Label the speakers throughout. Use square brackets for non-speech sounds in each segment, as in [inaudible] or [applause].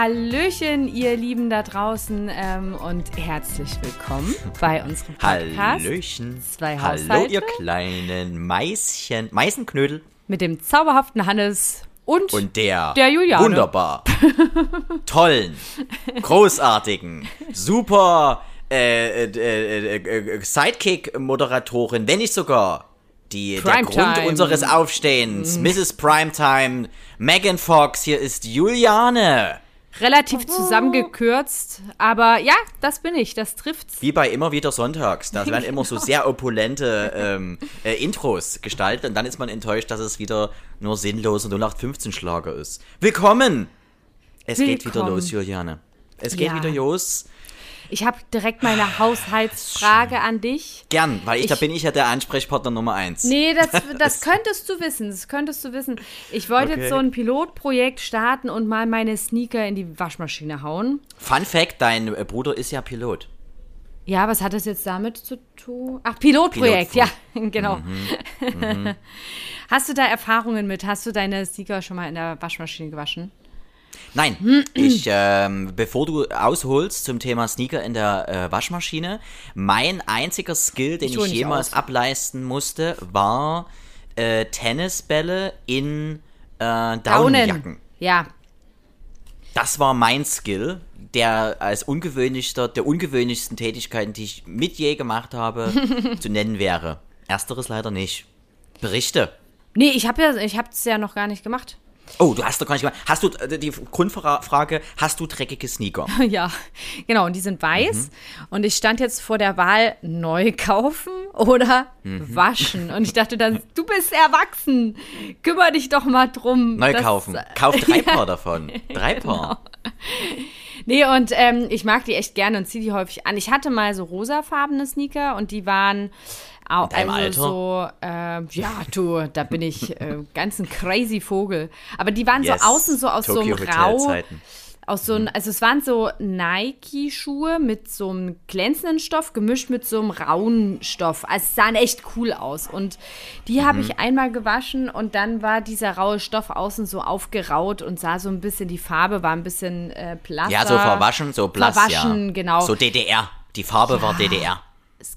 Speaker 1: Hallöchen, ihr Lieben da draußen ähm, und herzlich willkommen bei unserem Podcast.
Speaker 2: Hallöchen.
Speaker 1: Zwei
Speaker 2: Hallo, ihr kleinen Meißchen, Meißenknödel
Speaker 1: Mit dem zauberhaften Hannes und,
Speaker 2: und der,
Speaker 1: Der Juliane.
Speaker 2: wunderbar, [laughs] tollen, großartigen, super äh, äh, äh, äh, Sidekick-Moderatorin, wenn nicht sogar die, der. Grund unseres Aufstehens, Mrs. Primetime, Megan Fox, hier ist Juliane.
Speaker 1: Relativ zusammengekürzt, aber ja, das bin ich, das trifft's.
Speaker 2: Wie bei immer wieder sonntags. Da werden immer so [laughs] sehr opulente ähm, äh, Intros gestaltet und dann ist man enttäuscht, dass es wieder nur sinnloser 0815-Schlager ist. Willkommen! Es geht wieder
Speaker 1: Willkommen.
Speaker 2: los, Juliane. Es geht
Speaker 1: Ja.
Speaker 2: wieder los.
Speaker 1: Ich habe direkt meine Haushaltsfrage an dich.
Speaker 2: Gern, weil ich, da
Speaker 1: Ich-
Speaker 2: bin ich ja der Ansprechpartner Nummer eins.
Speaker 1: Nee, das, [laughs] das könntest du wissen. Das könntest du wissen. Ich wollte
Speaker 2: Okay.
Speaker 1: jetzt so ein Pilotprojekt starten und mal meine Sneaker in die Waschmaschine hauen.
Speaker 2: Fun Fact, dein äh, Bruder ist ja Pilot.
Speaker 1: Ja, was hat das jetzt damit zu tun? Ach, Pilotprojekt, ja, [laughs] genau.
Speaker 2: Mhm. [laughs]
Speaker 1: Hast du da Erfahrungen mit? Hast du deine Sneaker schon mal in der Waschmaschine gewaschen?
Speaker 2: Nein, ich, ähm, bevor du ausholst zum Thema Sneaker in der äh, Waschmaschine, mein einziger Skill, den
Speaker 1: Ich
Speaker 2: ich, jemals
Speaker 1: aus.
Speaker 2: ableisten musste, war äh, Tennisbälle in äh,
Speaker 1: Daunen.
Speaker 2: Daunenjacken.
Speaker 1: Ja,
Speaker 2: Das war mein Skill, der als ungewöhnlichster, der ungewöhnlichsten Tätigkeiten, die ich mit je gemacht habe, [laughs] zu nennen wäre. Ersteres leider nicht. Berichte.
Speaker 1: nee, ich habe ja, ich habe es ja noch gar nicht gemacht.
Speaker 2: Oh, du hast doch gar nicht gemacht. Hast du, äh, die Grundfrage, hast du dreckige Sneaker? [laughs]
Speaker 1: Ja, genau, und die sind weiß.
Speaker 2: Mhm.
Speaker 1: Und ich stand jetzt vor der Wahl, neu kaufen oder
Speaker 2: Mhm.
Speaker 1: waschen. Und ich dachte dann, du bist erwachsen, kümmere dich doch mal drum.
Speaker 2: Neu
Speaker 1: dass-
Speaker 2: kaufen. Kauf drei [laughs]
Speaker 1: Ja.
Speaker 2: Paar davon. Drei Paar.
Speaker 1: Nee, und ähm, ich mag die echt gerne und ziehe die häufig an. Ich hatte mal so rosafarbene Sneaker und die waren auch
Speaker 2: deinem
Speaker 1: also so, äh, ja, du, da bin ich äh, ganz ein crazy Vogel. Aber die waren
Speaker 2: Yes.
Speaker 1: so außen so aus
Speaker 2: Tokyo
Speaker 1: so einem Rau, aus so ein, also es waren so Nike-Schuhe mit so einem glänzenden Stoff gemischt mit so einem rauen Stoff. Also es sahen echt cool aus. Und die habe
Speaker 2: Mhm.
Speaker 1: ich einmal gewaschen und dann war dieser raue Stoff außen so aufgeraut und sah so ein bisschen, die Farbe war ein bisschen äh, blasser.
Speaker 2: Ja, so verwaschen, so blass,
Speaker 1: Verwaschen,
Speaker 2: ja.
Speaker 1: genau.
Speaker 2: So DDR. Die Farbe war DDR.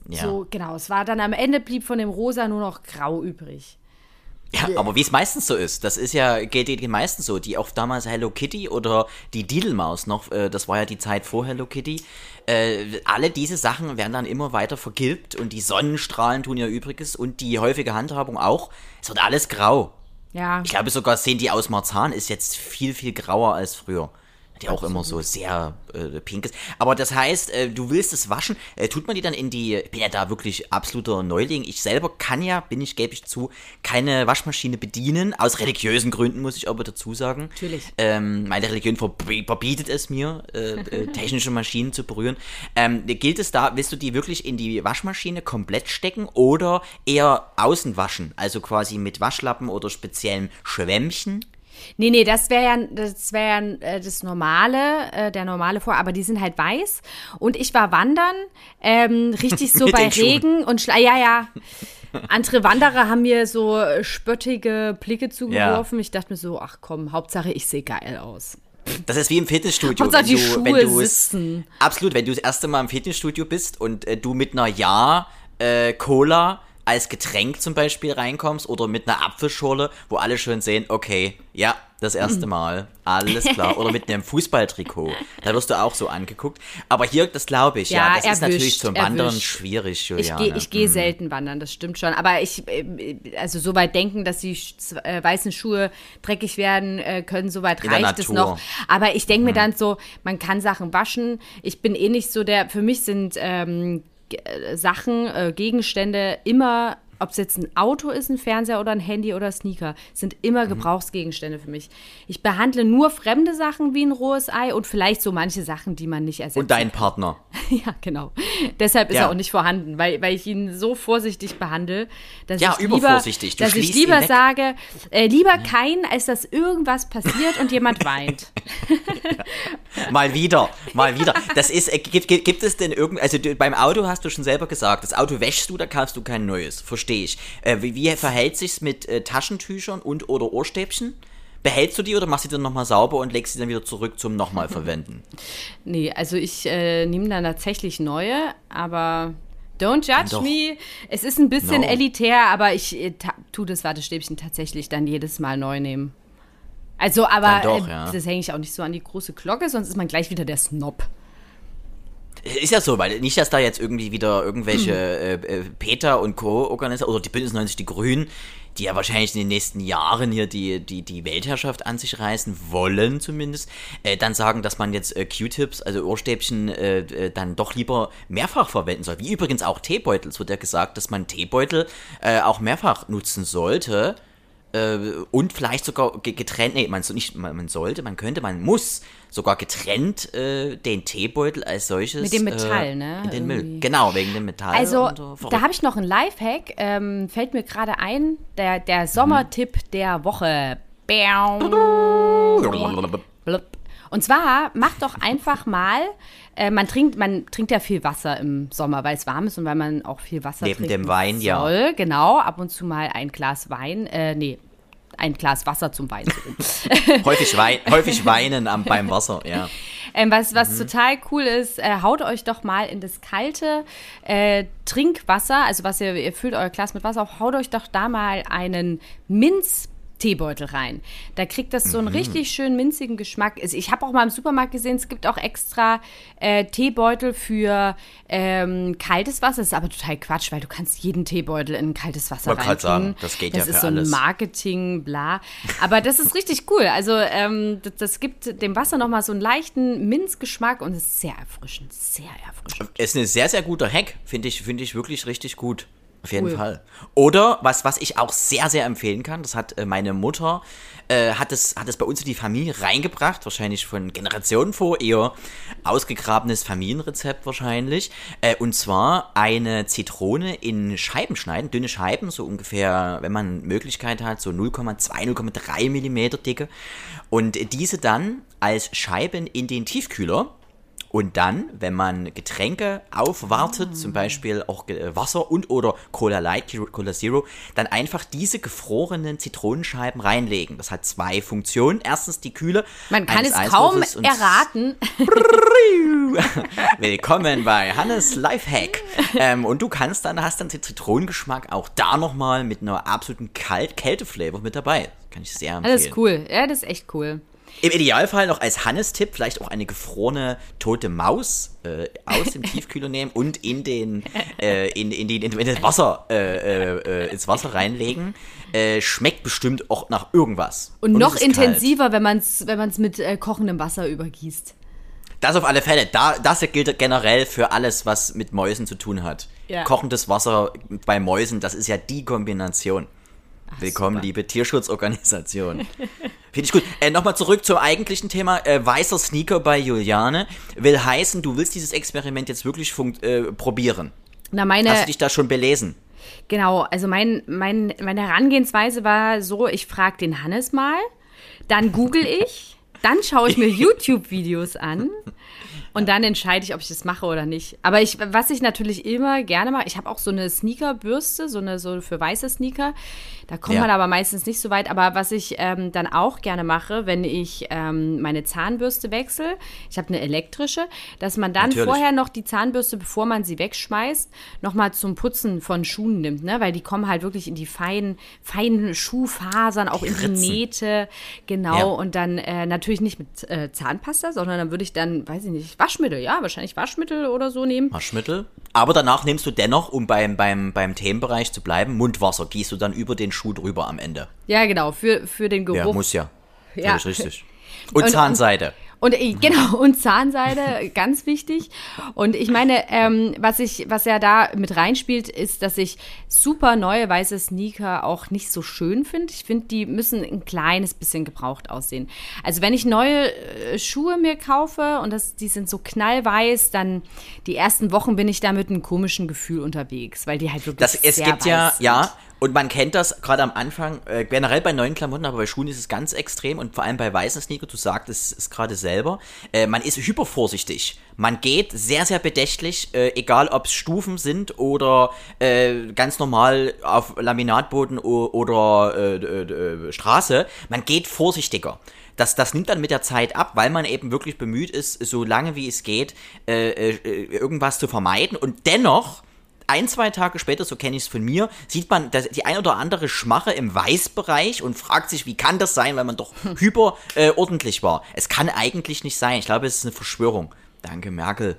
Speaker 2: Ja.
Speaker 1: So, genau. Es war dann am Ende blieb von dem Rosa nur noch grau übrig.
Speaker 2: Ja, aber wie es meistens so ist, das ist ja, geht den meistens so, die auch damals Hello Kitty oder die Diddlemaus noch, äh, das war ja die Zeit vor Hello Kitty, äh, alle diese Sachen werden dann immer weiter vergilbt und die Sonnenstrahlen tun ihr Übriges und die häufige Handhabung auch. Es wird alles grau.
Speaker 1: Ja.
Speaker 2: Ich glaube sogar, sehen die aus Marzahn ist jetzt viel, viel grauer als früher. Die auch immer so sehr äh, pink ist. Aber das heißt, äh, du willst es waschen. Äh, tut man die dann in die. Ich bin ja da wirklich absoluter Neuling. Ich selber kann ja, bin ich, gebe ich zu, keine Waschmaschine bedienen. Aus religiösen Gründen, muss ich aber dazu sagen.
Speaker 1: Natürlich.
Speaker 2: Ähm, meine Religion verb- verbietet es mir, äh, äh, technische Maschinen zu berühren. Ähm, gilt es da, willst du die wirklich in die Waschmaschine komplett stecken oder eher außen waschen? Also quasi mit Waschlappen oder speziellen Schwämmchen?
Speaker 1: Nee, nee, das wäre ja, das wäre ja äh, das normale, äh, der normale Vor, aber die sind halt weiß. Und ich war wandern, ähm, richtig so [laughs] bei. Regen und Schla ja, ja. Andere Wanderer haben mir so äh, spöttige Blicke zugeworfen. Ich dachte mir so, ach komm, Hauptsache ich sehe geil aus.
Speaker 2: Das ist wie im Fitnessstudio.
Speaker 1: Hauptsache die
Speaker 2: wenn du, wenn
Speaker 1: Schuhe
Speaker 2: du es-
Speaker 1: sitzen.
Speaker 2: Absolut, wenn du das erste Mal im Fitnessstudio bist und äh, du mit einer Ja äh, Cola als Getränk zum Beispiel reinkommst oder mit einer Apfelschorle, wo alle schön sehen, okay, ja, das erste Mal, alles klar. Oder mit einem Fußballtrikot. Da wirst du auch so angeguckt. Aber hier, das glaube ich, ja,
Speaker 1: Ja,
Speaker 2: das ist natürlich
Speaker 1: erwischt,
Speaker 2: zum Wandern
Speaker 1: erwischt.
Speaker 2: schwierig,
Speaker 1: Ich
Speaker 2: Juliane.
Speaker 1: gehe ich geh selten wandern, das stimmt schon. Aber ich, äh, also so weit denken, dass die äh, weißen Schuhe dreckig werden äh, können, so weit reicht es noch. Aber ich denke mir dann so, man kann Sachen waschen. Ich bin eh nicht so der, für mich sind ähm, äh, Sachen, äh, Gegenstände immer ob es jetzt ein Auto ist, ein Fernseher oder ein Handy oder Sneaker, sind immer
Speaker 2: Mhm.
Speaker 1: Gebrauchsgegenstände für mich. Ich behandle nur fremde Sachen wie ein rohes Ei und vielleicht so manche Sachen, die man nicht ersetzt.
Speaker 2: Und dein Partner. [laughs]
Speaker 1: Ja, genau. Deshalb ist
Speaker 2: Ja.
Speaker 1: er auch nicht vorhanden, weil, weil ich ihn so vorsichtig behandle, dass
Speaker 2: Ja,
Speaker 1: ich lieber, dass ich lieber sage, äh, lieber kein, als dass irgendwas passiert und jemand weint. [laughs]
Speaker 2: Mal wieder, mal wieder. Das ist, äh, gibt, gibt, gibt es denn irgend, also du, beim Auto hast du schon selber gesagt, das Auto wäschst du, da kaufst du kein neues. Verstehe ich. Äh, wie, wie verhält sich's mit äh, Taschentüchern und oder Ohrstäbchen? Behältst du die oder machst du die dann nochmal sauber und legst sie dann wieder zurück zum nochmal verwenden? [laughs] [laughs]
Speaker 1: Nee, also ich äh, nehme dann tatsächlich neue, aber don't judge
Speaker 2: Doch.
Speaker 1: me. Es ist ein bisschen
Speaker 2: No.
Speaker 1: elitär, aber ich äh, ta- tu das Wattestäbchen tatsächlich dann jedes Mal neu nehmen. Also, aber
Speaker 2: doch,
Speaker 1: äh,
Speaker 2: ja.
Speaker 1: das hänge ich auch nicht so an die große Glocke, sonst ist man gleich wieder der Snob.
Speaker 2: Ist ja so, weil nicht, dass da jetzt irgendwie wieder irgendwelche äh, äh, Peter und Co. organisieren, oder die Bündnis 90 Die Grünen, die ja wahrscheinlich in den nächsten Jahren hier die, die, die Weltherrschaft an sich reißen wollen zumindest, äh, dann sagen, dass man jetzt äh, Q-Tips, also Ohrstäbchen, äh, äh, dann doch lieber mehrfach verwenden soll. Wie übrigens auch Teebeutel. Es wird ja gesagt, dass man Teebeutel äh, auch mehrfach nutzen sollte. Äh, und vielleicht sogar ge- getrennt, nee, man, so nicht, man, sollte, man könnte, man muss sogar getrennt äh, den Teebeutel als solches.
Speaker 1: Mit dem Metall,
Speaker 2: äh,
Speaker 1: ne?
Speaker 2: In den Müll. Genau, wegen dem Metall.
Speaker 1: Also,
Speaker 2: so.
Speaker 1: da habe ich noch einen Lifehack, ähm, fällt mir gerade ein, der, der Sommertipp der Woche. Blub. Und zwar macht doch einfach mal, äh, man trinkt, man trinkt ja viel Wasser im Sommer, weil es warm ist und weil man auch viel Wasser
Speaker 2: Neben
Speaker 1: trinken
Speaker 2: dem Wein, ja.
Speaker 1: soll. Genau, ab und zu mal ein Glas Wein, äh, nee, ein Glas Wasser zum Wein. [laughs] [laughs]
Speaker 2: häufig, wein, häufig weinen am, beim Wasser, ja.
Speaker 1: Ähm, was
Speaker 2: Mhm.
Speaker 1: was total cool ist, äh, haut euch doch mal in das kalte äh, Trinkwasser, also was ihr, ihr füllt euer Glas mit Wasser auf, haut euch doch da mal einen Minz. Teebeutel rein. Da kriegt das so
Speaker 2: Mhm.
Speaker 1: einen richtig schön minzigen Geschmack. Es- Ich habe auch mal im Supermarkt gesehen, es gibt auch extra äh, Teebeutel für ähm, kaltes Wasser. Das ist aber total Quatsch, weil du kannst jeden Teebeutel in kaltes Wasser
Speaker 2: grad
Speaker 1: reintun.
Speaker 2: sagen, das geht ja
Speaker 1: Das ist
Speaker 2: für
Speaker 1: so ein
Speaker 2: alles.
Speaker 1: Marketing, bla. Aber das ist richtig cool. Also ähm, das, das gibt dem Wasser nochmal so einen leichten Minzgeschmack und es ist sehr erfrischend, sehr erfrischend.
Speaker 2: Ist ein sehr, sehr guter Hack. Finde ich, finde ich wirklich richtig gut. Auf jeden
Speaker 1: Cool.
Speaker 2: Fall. Oder was, was ich auch sehr, sehr empfehlen kann, das hat äh, meine Mutter, äh, hat, es, hat es bei uns in die Familie reingebracht, wahrscheinlich von Generationen vor, eher ausgegrabenes Familienrezept wahrscheinlich. Äh, und zwar eine Zitrone in Scheiben schneiden, dünne Scheiben, so ungefähr, wenn man Möglichkeit hat, so 0,2, 0,3 Millimeter dicke. Und diese dann als Scheiben in den Tiefkühler und dann, wenn man Getränke aufwartet, zum Beispiel auch äh, Wasser und oder Cola Light, Cola Zero, dann einfach diese gefrorenen Zitronenscheiben reinlegen. Das hat zwei Funktionen. Erstens die Kühle.
Speaker 1: Man kann es kaum erraten. [laughs]
Speaker 2: Willkommen bei Hannes Lifehack. [laughs] ähm, und du kannst dann, hast dann den Zitronengeschmack auch da nochmal mit einer absoluten Kalt Kälteflavor mit dabei. Kann ich sehr empfehlen.
Speaker 1: Das ist cool. Ja, das ist echt cool.
Speaker 2: Im Idealfall noch als Hannes-Tipp vielleicht auch eine gefrorene tote Maus äh, aus dem [laughs] Tiefkühler nehmen und in den äh, in, in, die, in, das Wasser äh, äh, ins Wasser reinlegen. Äh, schmeckt bestimmt auch nach irgendwas.
Speaker 1: Und,
Speaker 2: es
Speaker 1: noch
Speaker 2: ist kalt.
Speaker 1: intensiver, wenn man es wenn man's mit äh, kochendem Wasser übergießt.
Speaker 2: Das auf alle Fälle. Da, das gilt generell für alles, was mit Mäusen zu tun hat.
Speaker 1: Ja.
Speaker 2: Kochendes Wasser bei Mäusen, das ist ja die Kombination. Willkommen,
Speaker 1: super.
Speaker 2: liebe Tierschutzorganisation. Finde ich gut. Äh, Nochmal zurück zum eigentlichen Thema. Äh, weißer Sneaker bei Juliane will heißen, du willst dieses Experiment jetzt wirklich äh, probieren.
Speaker 1: Na, meine,
Speaker 2: Hast du dich da schon belesen?
Speaker 1: Genau, also mein, mein, meine Herangehensweise war so, ich frage den Hannes mal, dann google ich, dann schaue ich mir [laughs] YouTube-Videos an und dann entscheide ich, ob ich das mache oder nicht. Aber ich, was ich natürlich immer gerne mache, ich habe auch so eine Sneakerbürste, so eine so für weiße Sneaker. Da kommt
Speaker 2: Ja.
Speaker 1: man aber meistens nicht so weit. Aber was ich ähm, dann auch gerne mache, wenn ich ähm, meine Zahnbürste wechsle, ich habe eine elektrische, dass man dann
Speaker 2: Natürlich.
Speaker 1: vorher noch die Zahnbürste, bevor man sie wegschmeißt, nochmal zum Putzen von Schuhen nimmt, ne? Weil die kommen halt wirklich in die feinen, feinen Schuhfasern, auch in die
Speaker 2: Ritzen.
Speaker 1: Nähte, genau.
Speaker 2: Ja.
Speaker 1: Und dann äh, natürlich nicht mit äh, Zahnpasta, sondern dann würde ich dann, weiß ich nicht, Waschmittel, ja, wahrscheinlich Waschmittel oder so nehmen.
Speaker 2: Waschmittel. Aber danach nimmst du dennoch, um beim, beim, beim Themenbereich zu bleiben, Mundwasser. Gießt du dann über den Schuh drüber am Ende.
Speaker 1: Ja, genau, für, für den Geruch.
Speaker 2: Ja, muss ja.
Speaker 1: Ja.
Speaker 2: Völlig richtig. [laughs] Und,
Speaker 1: Und-
Speaker 2: Zahnseide.
Speaker 1: Und äh, genau, [laughs] und Zahnseide, ganz wichtig. Und ich meine, ähm, was ich, was ja da mit reinspielt, ist, dass ich super neue weiße Sneaker auch nicht so schön finde. Ich finde, die müssen ein kleines bisschen gebraucht aussehen. Also wenn ich neue äh, Schuhe mir kaufe und das, die sind so knallweiß, dann die ersten Wochen bin ich da mit einem komischen Gefühl unterwegs, weil die halt wirklich
Speaker 2: Das, es
Speaker 1: sehr
Speaker 2: gibt ja,
Speaker 1: weiß sind.
Speaker 2: ja, und man kennt das gerade am Anfang, äh, generell bei neuen Klamotten, aber bei Schuhen ist es ganz extrem und vor allem bei weißen Sneaker, du sagtest es gerade selber, äh, man ist hypervorsichtig. Man geht sehr, sehr bedächtlich, äh, egal ob es Stufen sind oder äh, ganz normal auf Laminatboden oder äh, äh, Straße. Man geht vorsichtiger. Das, das nimmt dann mit der Zeit ab, weil man eben wirklich bemüht ist, so lange wie es geht, äh, äh, irgendwas zu vermeiden. Und dennoch ein, zwei Tage später, so kenne ich es von mir, sieht man das, die ein oder andere Schmache im Weißbereich und fragt sich, wie kann das sein, weil man doch hyper äh, ordentlich war. Es kann eigentlich nicht sein. Ich glaube, es ist eine Verschwörung. Danke, Merkel.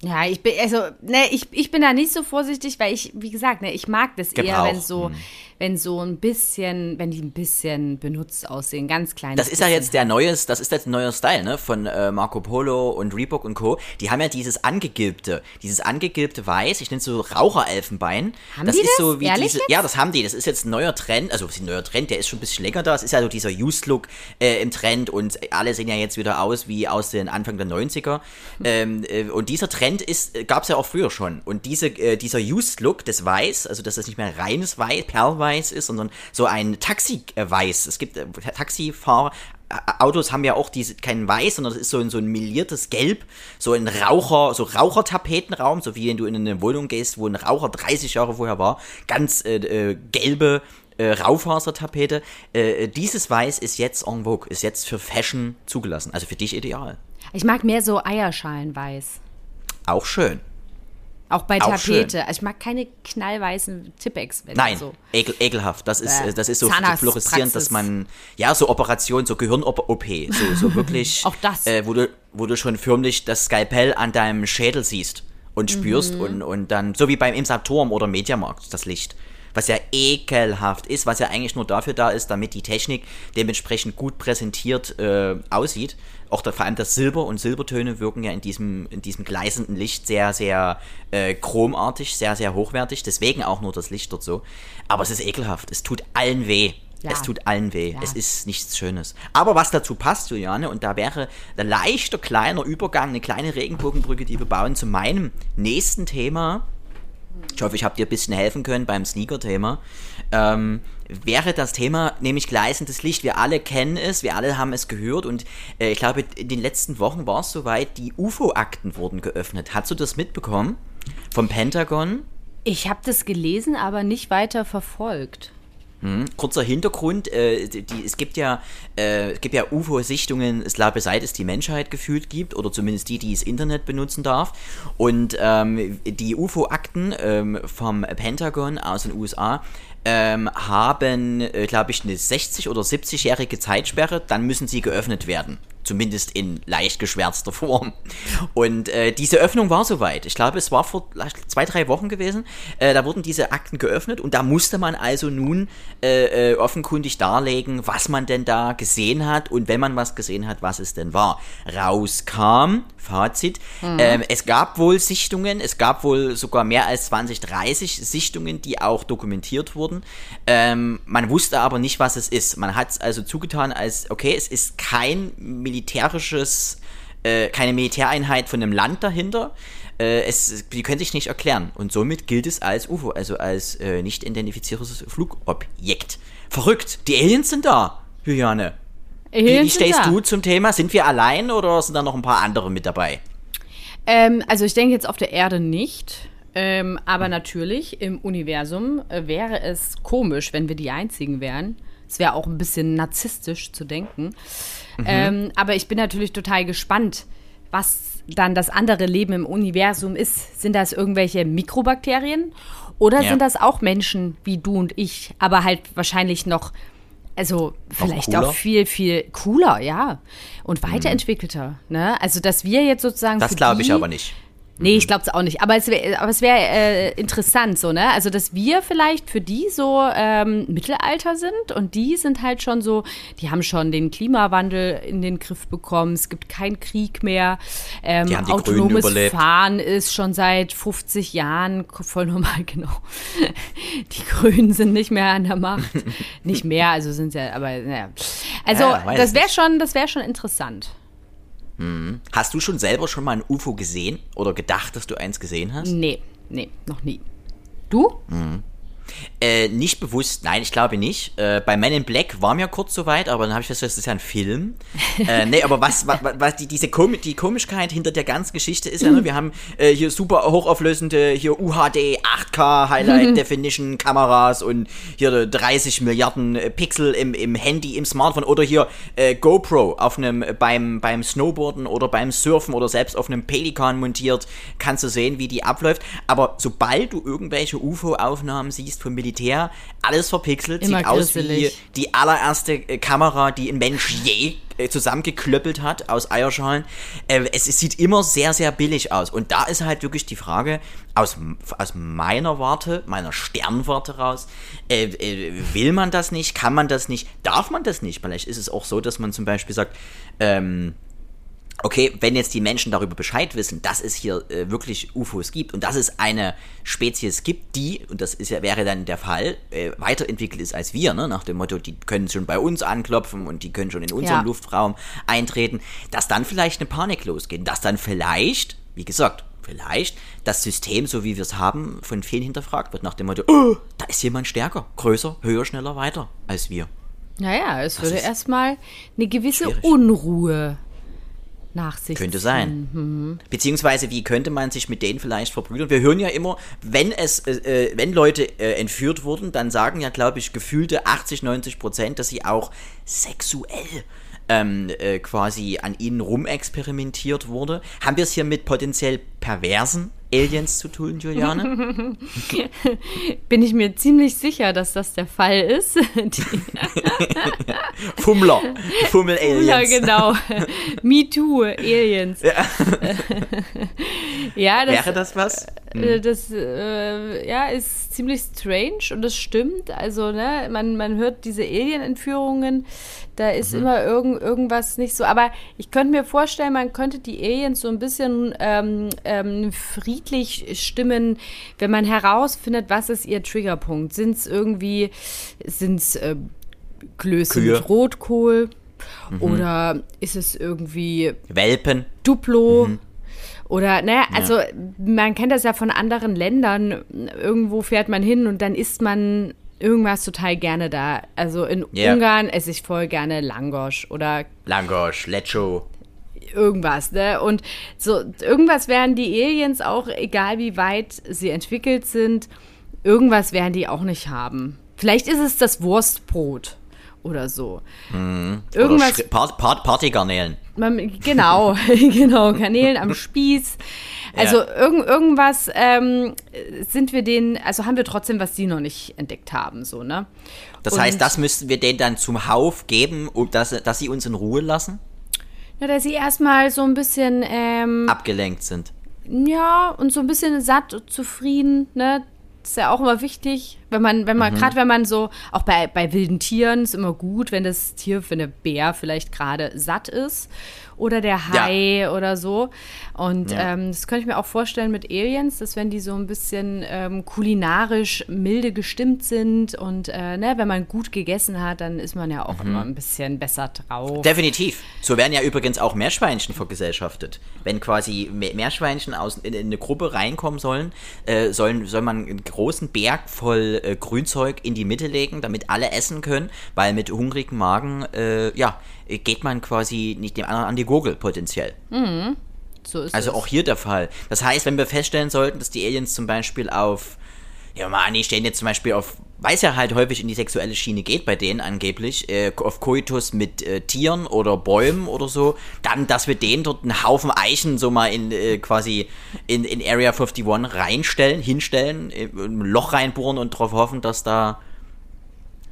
Speaker 1: Ja, ich bin, also, ne, ich, ich bin da nicht so vorsichtig, weil ich, wie gesagt, ne, ich mag das eher,
Speaker 2: Gebrauch,
Speaker 1: wenn so, wenn so ein bisschen, wenn die ein bisschen benutzt aussehen, ganz klein.
Speaker 2: Das ist ja jetzt der neues, das ist jetzt ein neuer Style, ne, von äh, Marco Polo und Reebok und Co. Die haben ja dieses angegilbte, dieses angegilbte Weiß, ich nenne es so Raucherelfenbein.
Speaker 1: Haben
Speaker 2: das
Speaker 1: die
Speaker 2: ist
Speaker 1: das?
Speaker 2: so wie
Speaker 1: Ehrlich
Speaker 2: diese,
Speaker 1: jetzt?
Speaker 2: ja, das haben die. Das ist jetzt ein neuer Trend, also ist ein neuer Trend, der ist schon ein bisschen länger da. Es ist ja so dieser Used Look äh, im Trend und alle sehen ja jetzt wieder aus wie aus den Anfang der 90er. Ähm, äh, und dieser Trend ist, äh, gab es ja auch früher schon. Und diese, äh, dieser Used Look des Weiß, also dass das nicht mehr reines Weiß, Perlweiß ist, sondern so ein Taxi-Weiß. Es gibt äh, Taxifahrer, Ä- Autos haben ja auch diese, kein Weiß, sondern das ist so ein, so ein meliertes Gelb, so ein Raucher, so Rauchertapetenraum, so wie wenn du in eine Wohnung gehst, wo ein Raucher 30 Jahre vorher war, ganz äh, äh, gelbe äh, Raufasertapete. Äh, dieses Weiß ist jetzt en vogue, ist jetzt für Fashion zugelassen, also für dich ideal.
Speaker 1: Ich mag mehr so Eierschalenweiß.
Speaker 2: Auch schön.
Speaker 1: Auch bei
Speaker 2: Auch
Speaker 1: Tapete. Also ich mag keine knallweißen Tippex.
Speaker 2: Nein,
Speaker 1: So.
Speaker 2: ekel, ekelhaft. Das ist, äh, das ist so fluoreszierend, dass man, ja, so Operation, so Gehirn-OP, so, so [laughs] wirklich,
Speaker 1: Auch das.
Speaker 2: Äh, wo, du, wo du schon förmlich das Skalpell an deinem Schädel siehst und spürst
Speaker 1: Mhm.
Speaker 2: und, und dann, so wie beim im Saturn oder Mediamarkt, das Licht. Was ja ekelhaft ist, was ja eigentlich nur dafür da ist, damit die Technik dementsprechend gut präsentiert äh, aussieht. Auch da, vor allem das Silber und Silbertöne wirken ja in diesem, in diesem gleißenden Licht sehr, sehr äh, chromartig, sehr, sehr hochwertig. Deswegen auch nur das Licht dort so. Aber es ist ekelhaft. Es tut allen weh.
Speaker 1: Ja.
Speaker 2: Es tut allen weh.
Speaker 1: Ja.
Speaker 2: Es ist nichts Schönes. Aber was dazu passt, Juliane, und da wäre ein leichter kleiner Übergang, eine kleine Regenbogenbrücke, die wir bauen, zu meinem nächsten Thema. Ich hoffe, ich habe dir ein bisschen helfen können beim Sneaker-Thema. Ähm, wäre das Thema nämlich gleißendes Licht. Wir alle kennen es, wir alle haben es gehört und äh, ich glaube, in den letzten Wochen war es soweit, die UFO-Akten wurden geöffnet. Hast du das mitbekommen? Vom Pentagon?
Speaker 1: Ich habe das gelesen, aber nicht weiter verfolgt.
Speaker 2: Kurzer Hintergrund, äh, die, die, es gibt ja, äh, es gibt ja UFO-Sichtungen, seit es die Menschheit gefühlt gibt, oder zumindest die, die das Internet benutzen darf. Und ähm, die UFO-Akten ähm, vom Pentagon aus den USA ähm, haben, äh, glaube ich, eine 60- oder 70-jährige Zeitsperre, dann müssen sie geöffnet werden. Zumindest in leicht geschwärzter Form. Und äh, diese Öffnung war soweit. Ich glaube, es war vor zwei, drei Wochen gewesen. Äh, da wurden diese Akten geöffnet und da musste man also nun äh, äh, offenkundig darlegen, was man denn da gesehen hat und wenn man was gesehen hat, was es denn war. Rauskam, Fazit, ähm, es gab wohl Sichtungen, es gab wohl sogar mehr als 20, 30 Sichtungen, die auch dokumentiert wurden. Ähm, man wusste aber nicht, was es ist. Man hat es also zugetan als, okay, es ist kein militärisches, äh, keine Militäreinheit von einem Land dahinter. Äh, es, die können sich nicht erklären. Und somit gilt es als UFO, also als äh, nicht identifiziertes Flugobjekt. Verrückt, die Aliens sind da, Juliane. Wie, wie stehst du zum Thema? Sind wir allein oder sind da noch ein paar andere mit dabei?
Speaker 1: Ähm, also ich denke jetzt auf der Erde nicht. Ähm, aber natürlich im Universum äh, wäre es komisch, wenn wir die Einzigen wären. Es wäre auch ein bisschen narzisstisch zu denken. Ähm, aber ich bin natürlich total gespannt, was dann das andere Leben im Universum ist. Sind das irgendwelche Mikrobakterien? Oder
Speaker 2: Ja.
Speaker 1: sind das auch Menschen wie du und ich, aber halt wahrscheinlich noch, also vielleicht?
Speaker 2: Mhm.
Speaker 1: auch viel, viel cooler, ja. Und weiterentwickelter. Ne? Also, dass wir jetzt sozusagen.
Speaker 2: Das glaube ich aber nicht.
Speaker 1: Nee, ich glaube es auch nicht. Aber es wäre aber es wär, äh, interessant so, ne? Also, dass wir vielleicht für die so ähm, Mittelalter sind und die sind halt schon so, die haben schon den Klimawandel in den Griff bekommen. Es gibt keinen Krieg mehr. Ähm, autonomes. Fahren ist schon seit 50 Jahren voll normal, [laughs] genau. Die Grünen sind nicht mehr an der Macht. [laughs] nicht mehr, also sind sie ja, aber naja. Also,
Speaker 2: Ja,
Speaker 1: das wäre schon, das wäre schon interessant.
Speaker 2: Hast du schon selber schon mal ein UFO gesehen oder gedacht, dass du eins gesehen hast?
Speaker 1: Nee, nee, noch nie. Du?
Speaker 2: Äh, nicht bewusst, nein, ich glaube nicht. Äh, bei Men in Black war mir kurz so weit, aber dann habe ich festgestellt, das ist ja ein Film. äh, [laughs] nee, aber was, was, was die, diese Komi die Komischkeit hinter der ganzen Geschichte ist ja, ne, wir haben äh, hier super hochauflösende, hier UHD, 8K, Highlight [laughs] Definition Kameras und hier 30 Milliarden äh, Pixel im, im Handy, im Smartphone oder hier äh, GoPro auf einem, beim, beim Snowboarden oder beim Surfen oder selbst auf einem Pelikan montiert, kannst du sehen, wie die abläuft. Aber sobald du irgendwelche UFO-Aufnahmen siehst vom Militär, alles verpixelt,
Speaker 1: Immer
Speaker 2: sieht aus wie
Speaker 1: grisselig.
Speaker 2: die allererste äh, Kamera, die ein Mensch je äh, zusammengeklöppelt hat aus Eierschaalen. Äh, es, es sieht immer sehr, sehr billig aus. Und da ist halt wirklich die Frage, aus, aus meiner Warte, meiner Sternwarte raus, äh, äh, will man das nicht, kann man das nicht, darf man das nicht? Vielleicht ist es auch so, dass man zum Beispiel sagt, ähm, okay, wenn jetzt die Menschen darüber Bescheid wissen, dass es hier äh, wirklich UFOs gibt und dass es eine Spezies gibt, die, und das ist ja, wäre dann der Fall, äh, weiterentwickelt ist als wir, ne? nach dem Motto, die können schon bei uns anklopfen und die können schon in unseren
Speaker 1: Ja.
Speaker 2: Luftraum eintreten, dass dann vielleicht eine Panik losgeht, dass dann vielleicht, wie gesagt, vielleicht das System, so wie wir es haben, von vielen hinterfragt wird, nach dem Motto, oh, da ist jemand stärker, größer, höher, schneller, weiter als wir.
Speaker 1: Naja, es würde
Speaker 2: ist
Speaker 1: erstmal eine gewisse
Speaker 2: schwierig.
Speaker 1: Unruhe nach sich
Speaker 2: Könnte sein. Beziehungsweise, wie könnte man sich mit denen vielleicht verbrüdern? Wir hören ja immer, wenn es, äh, äh, wenn Leute äh, entführt wurden, dann sagen ja, glaube ich, gefühlte 80, 90 Prozent, dass sie auch sexuell ähm, äh, quasi an ihnen rumexperimentiert wurde. Haben wir es hier mit potenziell perversen Aliens zu tun, Juliane? [laughs]
Speaker 1: Bin ich mir ziemlich sicher, dass das der Fall ist. [laughs] [laughs]
Speaker 2: Fummler, Fummel-Aliens.
Speaker 1: ja, genau. Me too, Aliens. Ja, ja das,
Speaker 2: Wäre das was?
Speaker 1: Äh, Das äh, ja, ist ziemlich strange und das stimmt. Also, ne, man, man hört diese Alien-Entführungen, da ist immer irgend, irgendwas nicht so. Aber ich könnte mir vorstellen, man könnte die Aliens so ein bisschen ähm, ähm, friedlich stimmen, wenn man herausfindet, was ist ihr Triggerpunkt. Sind es irgendwie, sind es äh, Klöße
Speaker 2: Kühe.
Speaker 1: mit Rotkohl? Oder ist es irgendwie
Speaker 2: Welpen.
Speaker 1: Duplo. Oder, naja, also man kennt das ja von anderen Ländern. Irgendwo fährt man hin und dann isst man irgendwas total gerne da. Also in
Speaker 2: Ja.
Speaker 1: Ungarn esse ich voll gerne Langosch oder
Speaker 2: Langosch, Lecho.
Speaker 1: irgendwas, ne? Und so, irgendwas werden die Aliens auch, egal wie weit sie entwickelt sind, irgendwas werden die auch nicht haben. Vielleicht ist es das Wurstbrot oder so.
Speaker 2: Oder
Speaker 1: Irgendwas
Speaker 2: Part, Part, Partygarnelen.
Speaker 1: Man, genau, [laughs] genau, Kanälen am Spieß. Also irgend, irgendwas ähm, sind wir denen, also haben wir trotzdem, was die noch nicht entdeckt haben, so, ne?
Speaker 2: Das
Speaker 1: Und-
Speaker 2: heißt, das müssten wir denen dann zum Hauf geben, um dass, dass sie uns in Ruhe lassen,
Speaker 1: Ja, dass sie erstmal so ein bisschen, ähm,
Speaker 2: abgelenkt sind.
Speaker 1: ja, und so ein bisschen satt und zufrieden, ne? Das ist ja auch immer wichtig, wenn man, wenn man, gerade wenn man so, auch bei, bei wilden Tieren ist immer gut, wenn das Tier, wenn der Bär vielleicht gerade satt ist oder der Hai oder so. Und
Speaker 2: Ja.
Speaker 1: ähm, das könnte ich mir auch vorstellen mit Aliens, dass wenn die so ein bisschen ähm, kulinarisch milde gestimmt sind und äh, ne, wenn man gut gegessen hat, dann ist man ja auch immer ein bisschen besser drauf.
Speaker 2: Definitiv. So werden ja übrigens auch Meerschweinchen vergesellschaftet. Wenn quasi Me- Meerschweinchen aus, in, in eine Gruppe reinkommen sollen, äh, sollen, soll man einen großen Berg voll äh, Grünzeug in die Mitte legen, damit alle essen können, weil mit hungrigem Magen, äh, ja, geht man quasi nicht dem anderen an die Gurgel potenziell.
Speaker 1: so ist
Speaker 2: Also
Speaker 1: es.
Speaker 2: auch hier der Fall. Das heißt, wenn wir feststellen sollten, dass die Aliens zum Beispiel auf, ja mal an, die stehen jetzt zum Beispiel auf, weiß ja halt häufig in die sexuelle Schiene geht bei denen angeblich, äh, auf Koitus mit äh, Tieren oder Bäumen oder so, dann, dass wir denen dort einen Haufen Eichen so mal in äh, quasi in, in Area 51 reinstellen, hinstellen, äh, ein Loch reinbohren und darauf hoffen, dass da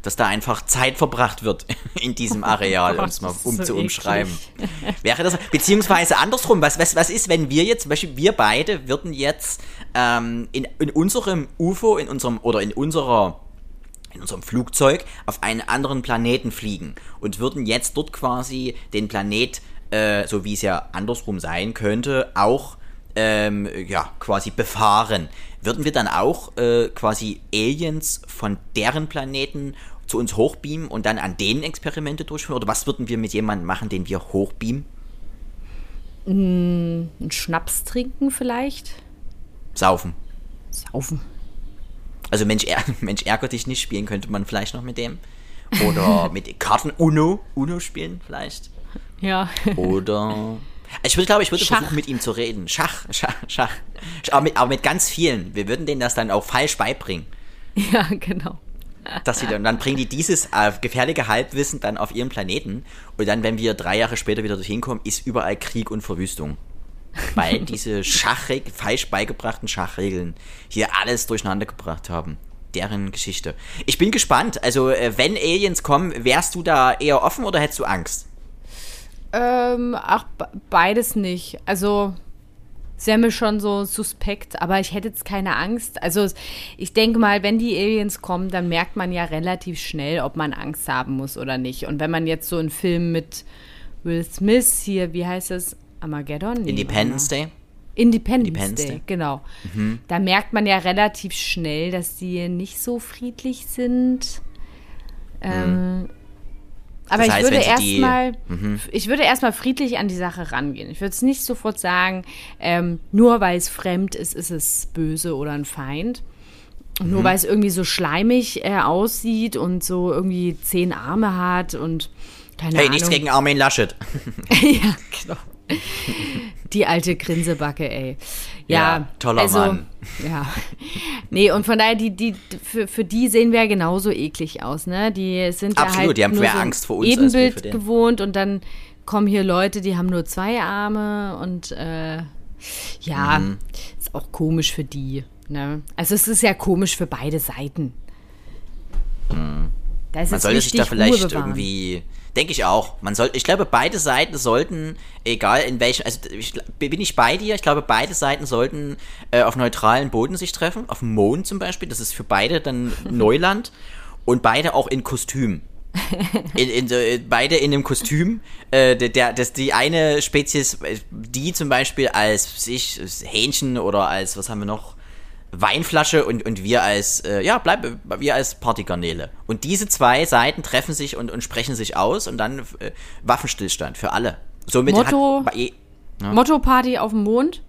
Speaker 2: dass da einfach Zeit verbracht wird [laughs] in diesem Areal, um es mal um
Speaker 1: so
Speaker 2: zu umschreiben. Wäre das, beziehungsweise andersrum, was, was, was ist, wenn wir jetzt, zum Beispiel wir beide würden jetzt ähm, in, in unserem UFO, in unserem, oder in unserer in unserem Flugzeug auf einen anderen Planeten fliegen und würden jetzt dort quasi den Planet, äh, so wie es ja andersrum sein könnte, auch ähm, ja, quasi befahren. Würden wir dann auch äh, quasi Aliens von deren Planeten zu uns hochbeamen und dann an denen Experimente durchführen? Oder was würden wir mit jemandem machen, den wir hochbeamen?
Speaker 1: Einen Schnaps trinken vielleicht?
Speaker 2: Saufen.
Speaker 1: Saufen.
Speaker 2: Also Mensch, er [laughs] Mensch ärgert dich nicht spielen könnte man vielleicht noch mit dem. Oder [laughs] mit Karten Uno, Uno spielen vielleicht.
Speaker 1: Ja.
Speaker 2: Oder. Ich würde, glaube ich, würde
Speaker 1: Schach.
Speaker 2: versuchen, mit ihm zu reden. Schach, [laughs] Schach, Schach. Aber mit, aber mit ganz vielen. Wir würden denen das dann auch falsch beibringen.
Speaker 1: Ja, genau.
Speaker 2: Dass sie dann, dann bringen die dieses äh, gefährliche Halbwissen dann auf ihren Planeten. Und dann, wenn wir drei Jahre später wieder dorthin kommen, ist überall Krieg und Verwüstung. Weil diese Schachregeln, falsch beigebrachten Schachregeln hier alles durcheinander gebracht haben. Deren Geschichte. Ich bin gespannt. Also, äh, wenn Aliens kommen, wärst du da eher offen oder hättest du Angst?
Speaker 1: Ähm, ach, be- beides nicht. Also, es wäre mir schon so suspekt, aber ich hätte jetzt keine Angst. Also, ich denke mal, wenn die Aliens kommen, dann merkt man ja relativ schnell, ob man Angst haben muss oder nicht. Und wenn man jetzt so einen Film mit Will Smith hier, wie heißt es? Armageddon? Nee,
Speaker 2: Independence Day?
Speaker 1: Independence,
Speaker 2: Independence
Speaker 1: Day,
Speaker 2: Day.
Speaker 1: genau. Da merkt man ja relativ schnell, dass die nicht so friedlich sind. Ähm, aber
Speaker 2: Das
Speaker 1: ich
Speaker 2: heißt,
Speaker 1: würde
Speaker 2: die-
Speaker 1: erstmal, ich würde erstmal friedlich an die Sache rangehen. Ich würde es nicht sofort sagen, ähm, nur weil es fremd ist, ist es böse oder ein Feind.
Speaker 2: Mhm.
Speaker 1: Nur weil es irgendwie so schleimig äh, aussieht und so irgendwie zehn Arme hat und keine
Speaker 2: Hey,
Speaker 1: Ahnung.
Speaker 2: nichts gegen Armin Laschet. [laughs]
Speaker 1: ja, genau. Die alte Grinsebacke, ey. Ja,
Speaker 2: Ja, toller
Speaker 1: also,
Speaker 2: Mann.
Speaker 1: Ja. Nee, und von daher, die, die, für, für die sehen wir ja genauso eklig aus, ne? Die sind ja
Speaker 2: Absolut,
Speaker 1: halt
Speaker 2: die haben
Speaker 1: nur
Speaker 2: mehr
Speaker 1: so
Speaker 2: Angst vor uns
Speaker 1: Ebenbild gewohnt und dann kommen hier Leute, die haben nur zwei Arme und äh, ja,
Speaker 2: Mhm.
Speaker 1: ist auch komisch für die. Ne? Also es ist ja komisch für beide Seiten. Ist
Speaker 2: Man sollte sich da vielleicht irgendwie. Denke ich auch. Man soll, ich glaube, beide Seiten sollten, egal in welchem, also ich, bin ich bei dir, ich glaube, beide Seiten sollten äh, auf neutralen Boden sich treffen, auf dem Mond zum Beispiel, das ist für beide dann [laughs] Neuland und beide auch in Kostüm. In, in, äh, beide in einem Kostüm. Äh, der, der, das, die eine Spezies, äh, die zum Beispiel als sich Hähnchen oder als, was haben wir noch? Weinflasche und, und wir als, äh, ja, bleib, wir als Partygarnele. Und diese zwei Seiten treffen sich und, und sprechen sich aus und dann äh, Waffenstillstand für alle. Somit
Speaker 1: Motto-
Speaker 2: hat, bei-
Speaker 1: Motto-Party auf dem Mond.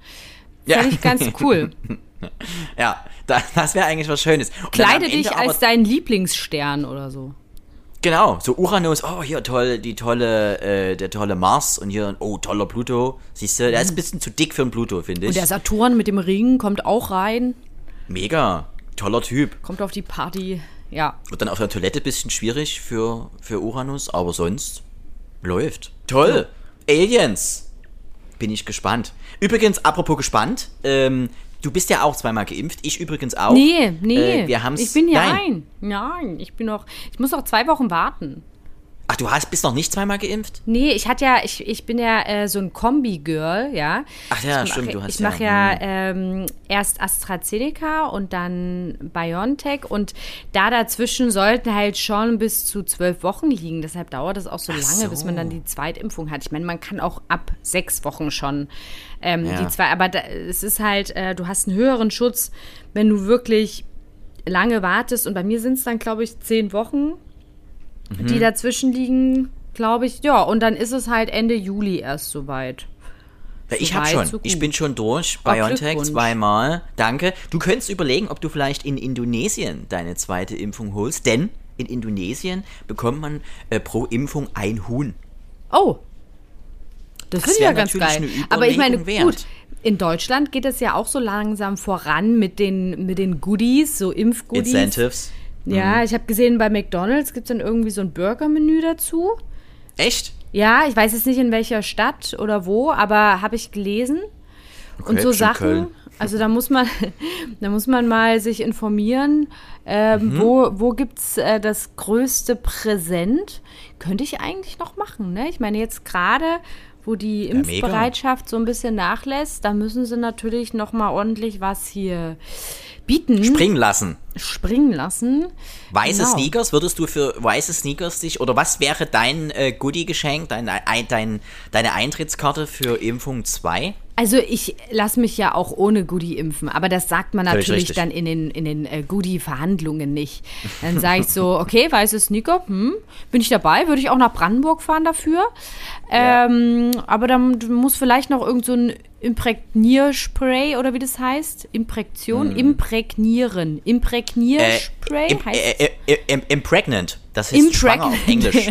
Speaker 2: Ja.
Speaker 1: Ich ganz cool. [laughs]
Speaker 2: ja, da, das wäre eigentlich was Schönes. Und
Speaker 1: Kleide dich
Speaker 2: aber-
Speaker 1: als dein Lieblingsstern oder so.
Speaker 2: Genau, so Uranus, oh, hier toll, die tolle, äh, der tolle Mars und hier, oh, toller Pluto. Siehst du, der ist ein bisschen zu dick für einen Pluto, finde ich.
Speaker 1: Und der Saturn mit dem Ring kommt auch rein,
Speaker 2: Mega, toller Typ.
Speaker 1: kommt auf die Party. Ja.
Speaker 2: Wird dann auf der Toilette ein bisschen schwierig für, für Uranus, aber sonst läuft. Toll. Aliens. Bin ich gespannt. Übrigens, apropos gespannt, ähm, du bist ja auch zweimal geimpft, ich übrigens auch.
Speaker 1: Nee, nee.
Speaker 2: Äh, wir haben's,
Speaker 1: ich bin ja
Speaker 2: nein.
Speaker 1: ein. Nein, ich bin noch. Ich muss noch zwei Wochen warten.
Speaker 2: Du hast, bist noch nicht zweimal geimpft?
Speaker 1: Nee, ich hatte ja, ich, ich bin ja äh, so ein Kombi-Girl, ja.
Speaker 2: Ach ja,
Speaker 1: ich
Speaker 2: stimmt,
Speaker 1: mach,
Speaker 2: du hast
Speaker 1: Ich
Speaker 2: ja,
Speaker 1: mache ja, ähm, erst AstraZeneca und dann BioNTech und da dazwischen sollten halt schon bis zu zwölf Wochen liegen. Deshalb dauert es auch so
Speaker 2: Ach
Speaker 1: lange,
Speaker 2: so.
Speaker 1: bis man dann die Zweitimpfung hat. Ich meine, man kann auch ab sechs Wochen schon ähm,
Speaker 2: Ja.
Speaker 1: die zwei, aber da, es ist halt, äh, du hast einen höheren Schutz, wenn du wirklich lange wartest und bei mir sind es dann, glaube ich, zehn Wochen
Speaker 2: Mhm.
Speaker 1: die dazwischen liegen, glaube ich. Ja, und dann ist es halt Ende Juli erst soweit.
Speaker 2: Ja, ich
Speaker 1: So
Speaker 2: hab
Speaker 1: weit,
Speaker 2: schon. ich bin schon durch. BioNTech zweimal. Danke. Du könntest überlegen, ob du vielleicht in Indonesien deine zweite Impfung holst, denn in Indonesien bekommt man äh, pro Impfung ein Huhn.
Speaker 1: Oh. Das,
Speaker 2: Das
Speaker 1: ich ja ganz geil. Aber ich meine,
Speaker 2: Überlegung
Speaker 1: gut,
Speaker 2: wert.
Speaker 1: in Deutschland geht es ja auch so langsam voran mit den, mit den Goodies, so Impfgoodies.
Speaker 2: Incentives.
Speaker 1: Ja, ich habe gesehen, bei McDonalds gibt es dann irgendwie so ein Burgermenü dazu.
Speaker 2: Echt?
Speaker 1: Ja, ich weiß jetzt nicht in welcher Stadt oder wo, aber habe ich gelesen. und so Sachen. Also da muss man, [laughs] da muss man mal sich informieren, ähm,
Speaker 2: Mhm.
Speaker 1: wo, wo gibt es äh, das größte Präsent. Könnte ich eigentlich noch machen, ne? Ich meine, jetzt gerade, wo die. Impfbereitschaft so ein bisschen nachlässt, da müssen sie natürlich noch mal ordentlich was hier bieten,
Speaker 2: Springen lassen.
Speaker 1: springen lassen.
Speaker 2: Weiße
Speaker 1: Genau.
Speaker 2: Sneakers, würdest du für weiße Sneakers dich, oder was wäre dein äh, Goodie-Geschenk, dein, ein, dein, deine Eintrittskarte für Impfung 2?
Speaker 1: Also ich lasse mich ja auch ohne Goodie impfen, aber das sagt man
Speaker 2: Völlig
Speaker 1: natürlich
Speaker 2: richtig.
Speaker 1: dann in den, in den äh, Goodie-Verhandlungen nicht. Dann sage ich so, [laughs] okay, weiße Sneaker, hm, bin ich dabei, würde ich auch nach Brandenburg fahren dafür. Ähm, aber dann muss vielleicht noch irgend so ein Imprägnierspray oder wie das heißt, Imprägtion, imprägnieren, Imprägnierspray
Speaker 2: Im,
Speaker 1: heißt
Speaker 2: äh, äh, im, impregnant. Das ist schwanger auf
Speaker 1: Impregnant.
Speaker 2: Englisch.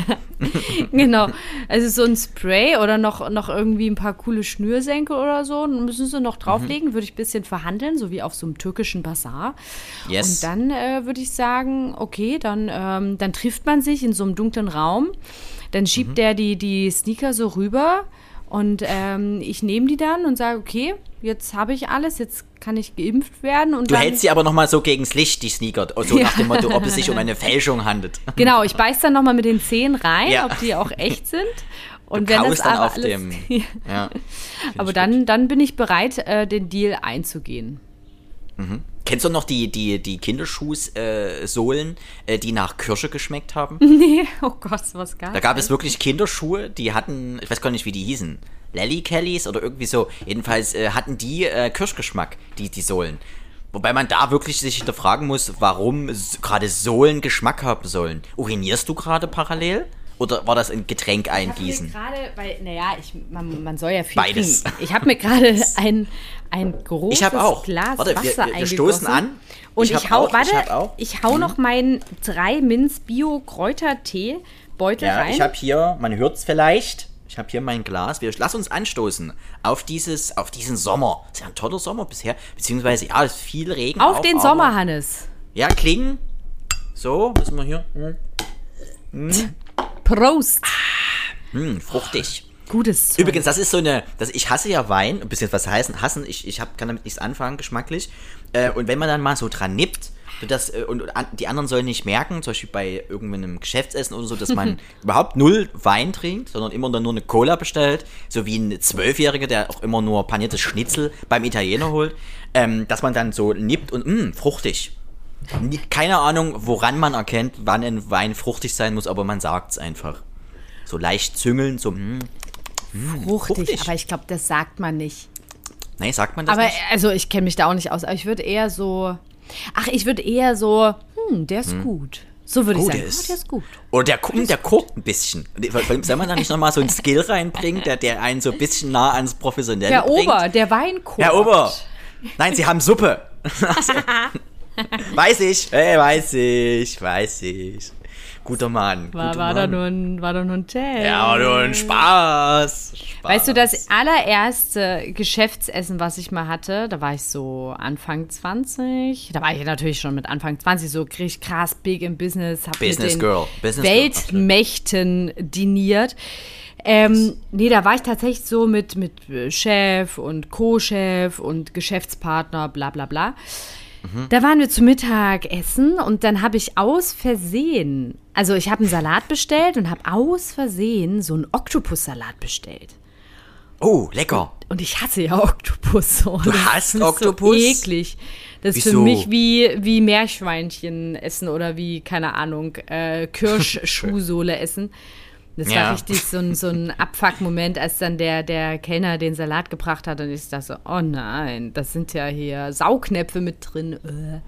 Speaker 2: [laughs]
Speaker 1: genau. Also so ein Spray oder noch, noch irgendwie ein paar coole Schnürsenkel oder so, müssen sie noch drauflegen, würde ich ein bisschen verhandeln, so wie auf so einem türkischen Bazar.
Speaker 2: Yes.
Speaker 1: Und dann äh, würde ich sagen, okay, dann, ähm, dann trifft man sich in so einem dunklen Raum, dann schiebt
Speaker 2: Mhm.
Speaker 1: der die, die Sneaker so rüber und ähm, ich nehme die dann und sage, okay, jetzt habe ich alles, jetzt kann ich geimpft werden. Und
Speaker 2: Du hältst sie aber nochmal so gegens Licht, die Sneaker. So nach dem Motto, ob es sich um eine [laughs] Fälschung handelt.
Speaker 1: Genau, ich beiß dann nochmal mit den Zehen rein,
Speaker 2: Ja.
Speaker 1: ob die auch echt sind. Und
Speaker 2: Du
Speaker 1: wenn das
Speaker 2: dann auf
Speaker 1: alles,
Speaker 2: dem. [laughs] Ja.
Speaker 1: aber dann, dann bin ich bereit, äh, den Deal einzugehen.
Speaker 2: Kennst du noch die, die, die Kinderschuhsohlen, äh, die nach Kirsche geschmeckt haben? [laughs]
Speaker 1: Nee, oh Gott, was gar
Speaker 2: Da gab es wirklich Kinderschuhe, die hatten, ich weiß gar nicht, wie die hießen. Lally Kellys oder irgendwie so. Jedenfalls äh, hatten die äh, Kirschgeschmack, die, die Sohlen. Wobei man da wirklich sich hinterfragen muss, warum gerade Sohlen Geschmack haben sollen. Urinierst du gerade parallel? Oder war das ein Getränk eingießen?
Speaker 1: Gerade, weil, naja, ich, man, man soll ja viel
Speaker 2: Beides.
Speaker 1: trinken. Ich habe mir gerade [laughs] ein, ein großes
Speaker 2: Ich auch.
Speaker 1: Glas
Speaker 2: Warte, wir-
Speaker 1: Wasser
Speaker 2: wir
Speaker 1: eingegossen.
Speaker 2: stoßen an.
Speaker 1: Und
Speaker 2: Ich
Speaker 1: ich, hau,
Speaker 2: auch, ich
Speaker 1: warte,
Speaker 2: hab auch. Mhm.
Speaker 1: ich hau noch meinen 3 Minz Bio Kräutertee Beutel
Speaker 2: Ja,
Speaker 1: rein.
Speaker 2: ich habe hier, man hört es vielleicht, ich habe hier mein Glas. Wir, lass uns anstoßen auf dieses, auf diesen Sommer. Ist ja ein toller Sommer bisher. Beziehungsweise, ja, es ist viel Regen.
Speaker 1: Auf
Speaker 2: auch,
Speaker 1: den Sommer, Hannes.
Speaker 2: Ja, klingen. So, müssen wir hier. [laughs]
Speaker 1: Prost.
Speaker 2: Hm, fruchtig.
Speaker 1: Gutes Zeug.
Speaker 2: Übrigens, das ist so eine, das, ich hasse ja Wein, ein bisschen was heißen, hassen, ich, ich hab, kann damit nichts anfangen, geschmacklich. Äh, und wenn man dann mal so dran nippt, das, äh, und an, die anderen sollen nicht merken, zum Beispiel bei irgendeinem Geschäftsessen oder so, dass man [laughs] überhaupt null Wein trinkt, sondern immer dann nur eine Cola bestellt, so wie ein Zwölfjähriger, der auch immer nur paniertes Schnitzel beim Italiener holt, ähm, dass man dann so nippt und, mh, fruchtig. Keine Ahnung, woran man erkennt, wann ein Wein fruchtig sein muss, aber man sagt's einfach. So leicht züngeln, so, mh.
Speaker 1: fruchtig,
Speaker 2: fruchtig.
Speaker 1: aber ich glaube, das sagt man nicht.
Speaker 2: Nee, sagt man das
Speaker 1: Aber
Speaker 2: nicht?
Speaker 1: also ich kenne mich da auch nicht aus, aber ich würde eher so. Ach, ich würde eher so, hm, der ist gut. So würde ich sagen.
Speaker 2: der
Speaker 1: oh,
Speaker 2: ist-
Speaker 1: der ist gut.
Speaker 2: Oder der, gu- der guckt ein bisschen. Soll man da nicht nochmal so einen Skill reinbringen, der, der einen so ein bisschen nah ans Professionelle
Speaker 1: Der
Speaker 2: bringt?
Speaker 1: Ober, der Weinkorb.
Speaker 2: Herr Ober! Nein, Sie haben Suppe. [laughs] [laughs] [laughs] [laughs] weiß ich. Hey, weiß ich, weiß ich. Guter Mann.
Speaker 1: War,
Speaker 2: guter
Speaker 1: war, da
Speaker 2: Mann.
Speaker 1: nur ein, war da nur ein Test.
Speaker 2: Ja, aber nur ein Spaß. Spaß.
Speaker 1: Weißt du, das allererste Geschäftsessen, was ich mal hatte, da war ich so Anfang 20. Da war ich natürlich schon mit Anfang 20 so richtig krass big im Business. Hab
Speaker 2: Business
Speaker 1: mit den
Speaker 2: Girl, Business Girl,
Speaker 1: Weltmächten diniert. Ähm, nee, da war ich tatsächlich so mit, mit äh, Chef und Co-Chef und Geschäftspartner, bla bla bla. Da waren wir zu Mittag essen und dann habe ich aus Versehen, also ich habe einen Salat bestellt und habe aus Versehen so einen Oktopussalat bestellt.
Speaker 2: Oh, lecker.
Speaker 1: Und ich hasse ja Oktopus. [laughs] So.
Speaker 2: Du hasst
Speaker 1: ist
Speaker 2: Oktopus?
Speaker 1: So eklig. Das ist für
Speaker 2: Wieso?
Speaker 1: mich wie, wie Meerschweinchen essen oder wie, keine Ahnung, äh, [laughs] Kirschschuhsohle essen. Das
Speaker 2: Ja.
Speaker 1: war richtig so ein, so ein Abfuck-Moment, als dann der, der Kellner den Salat gebracht hat und ich dachte so, oh nein, das sind ja hier Saugnäpfe mit drin. Äh.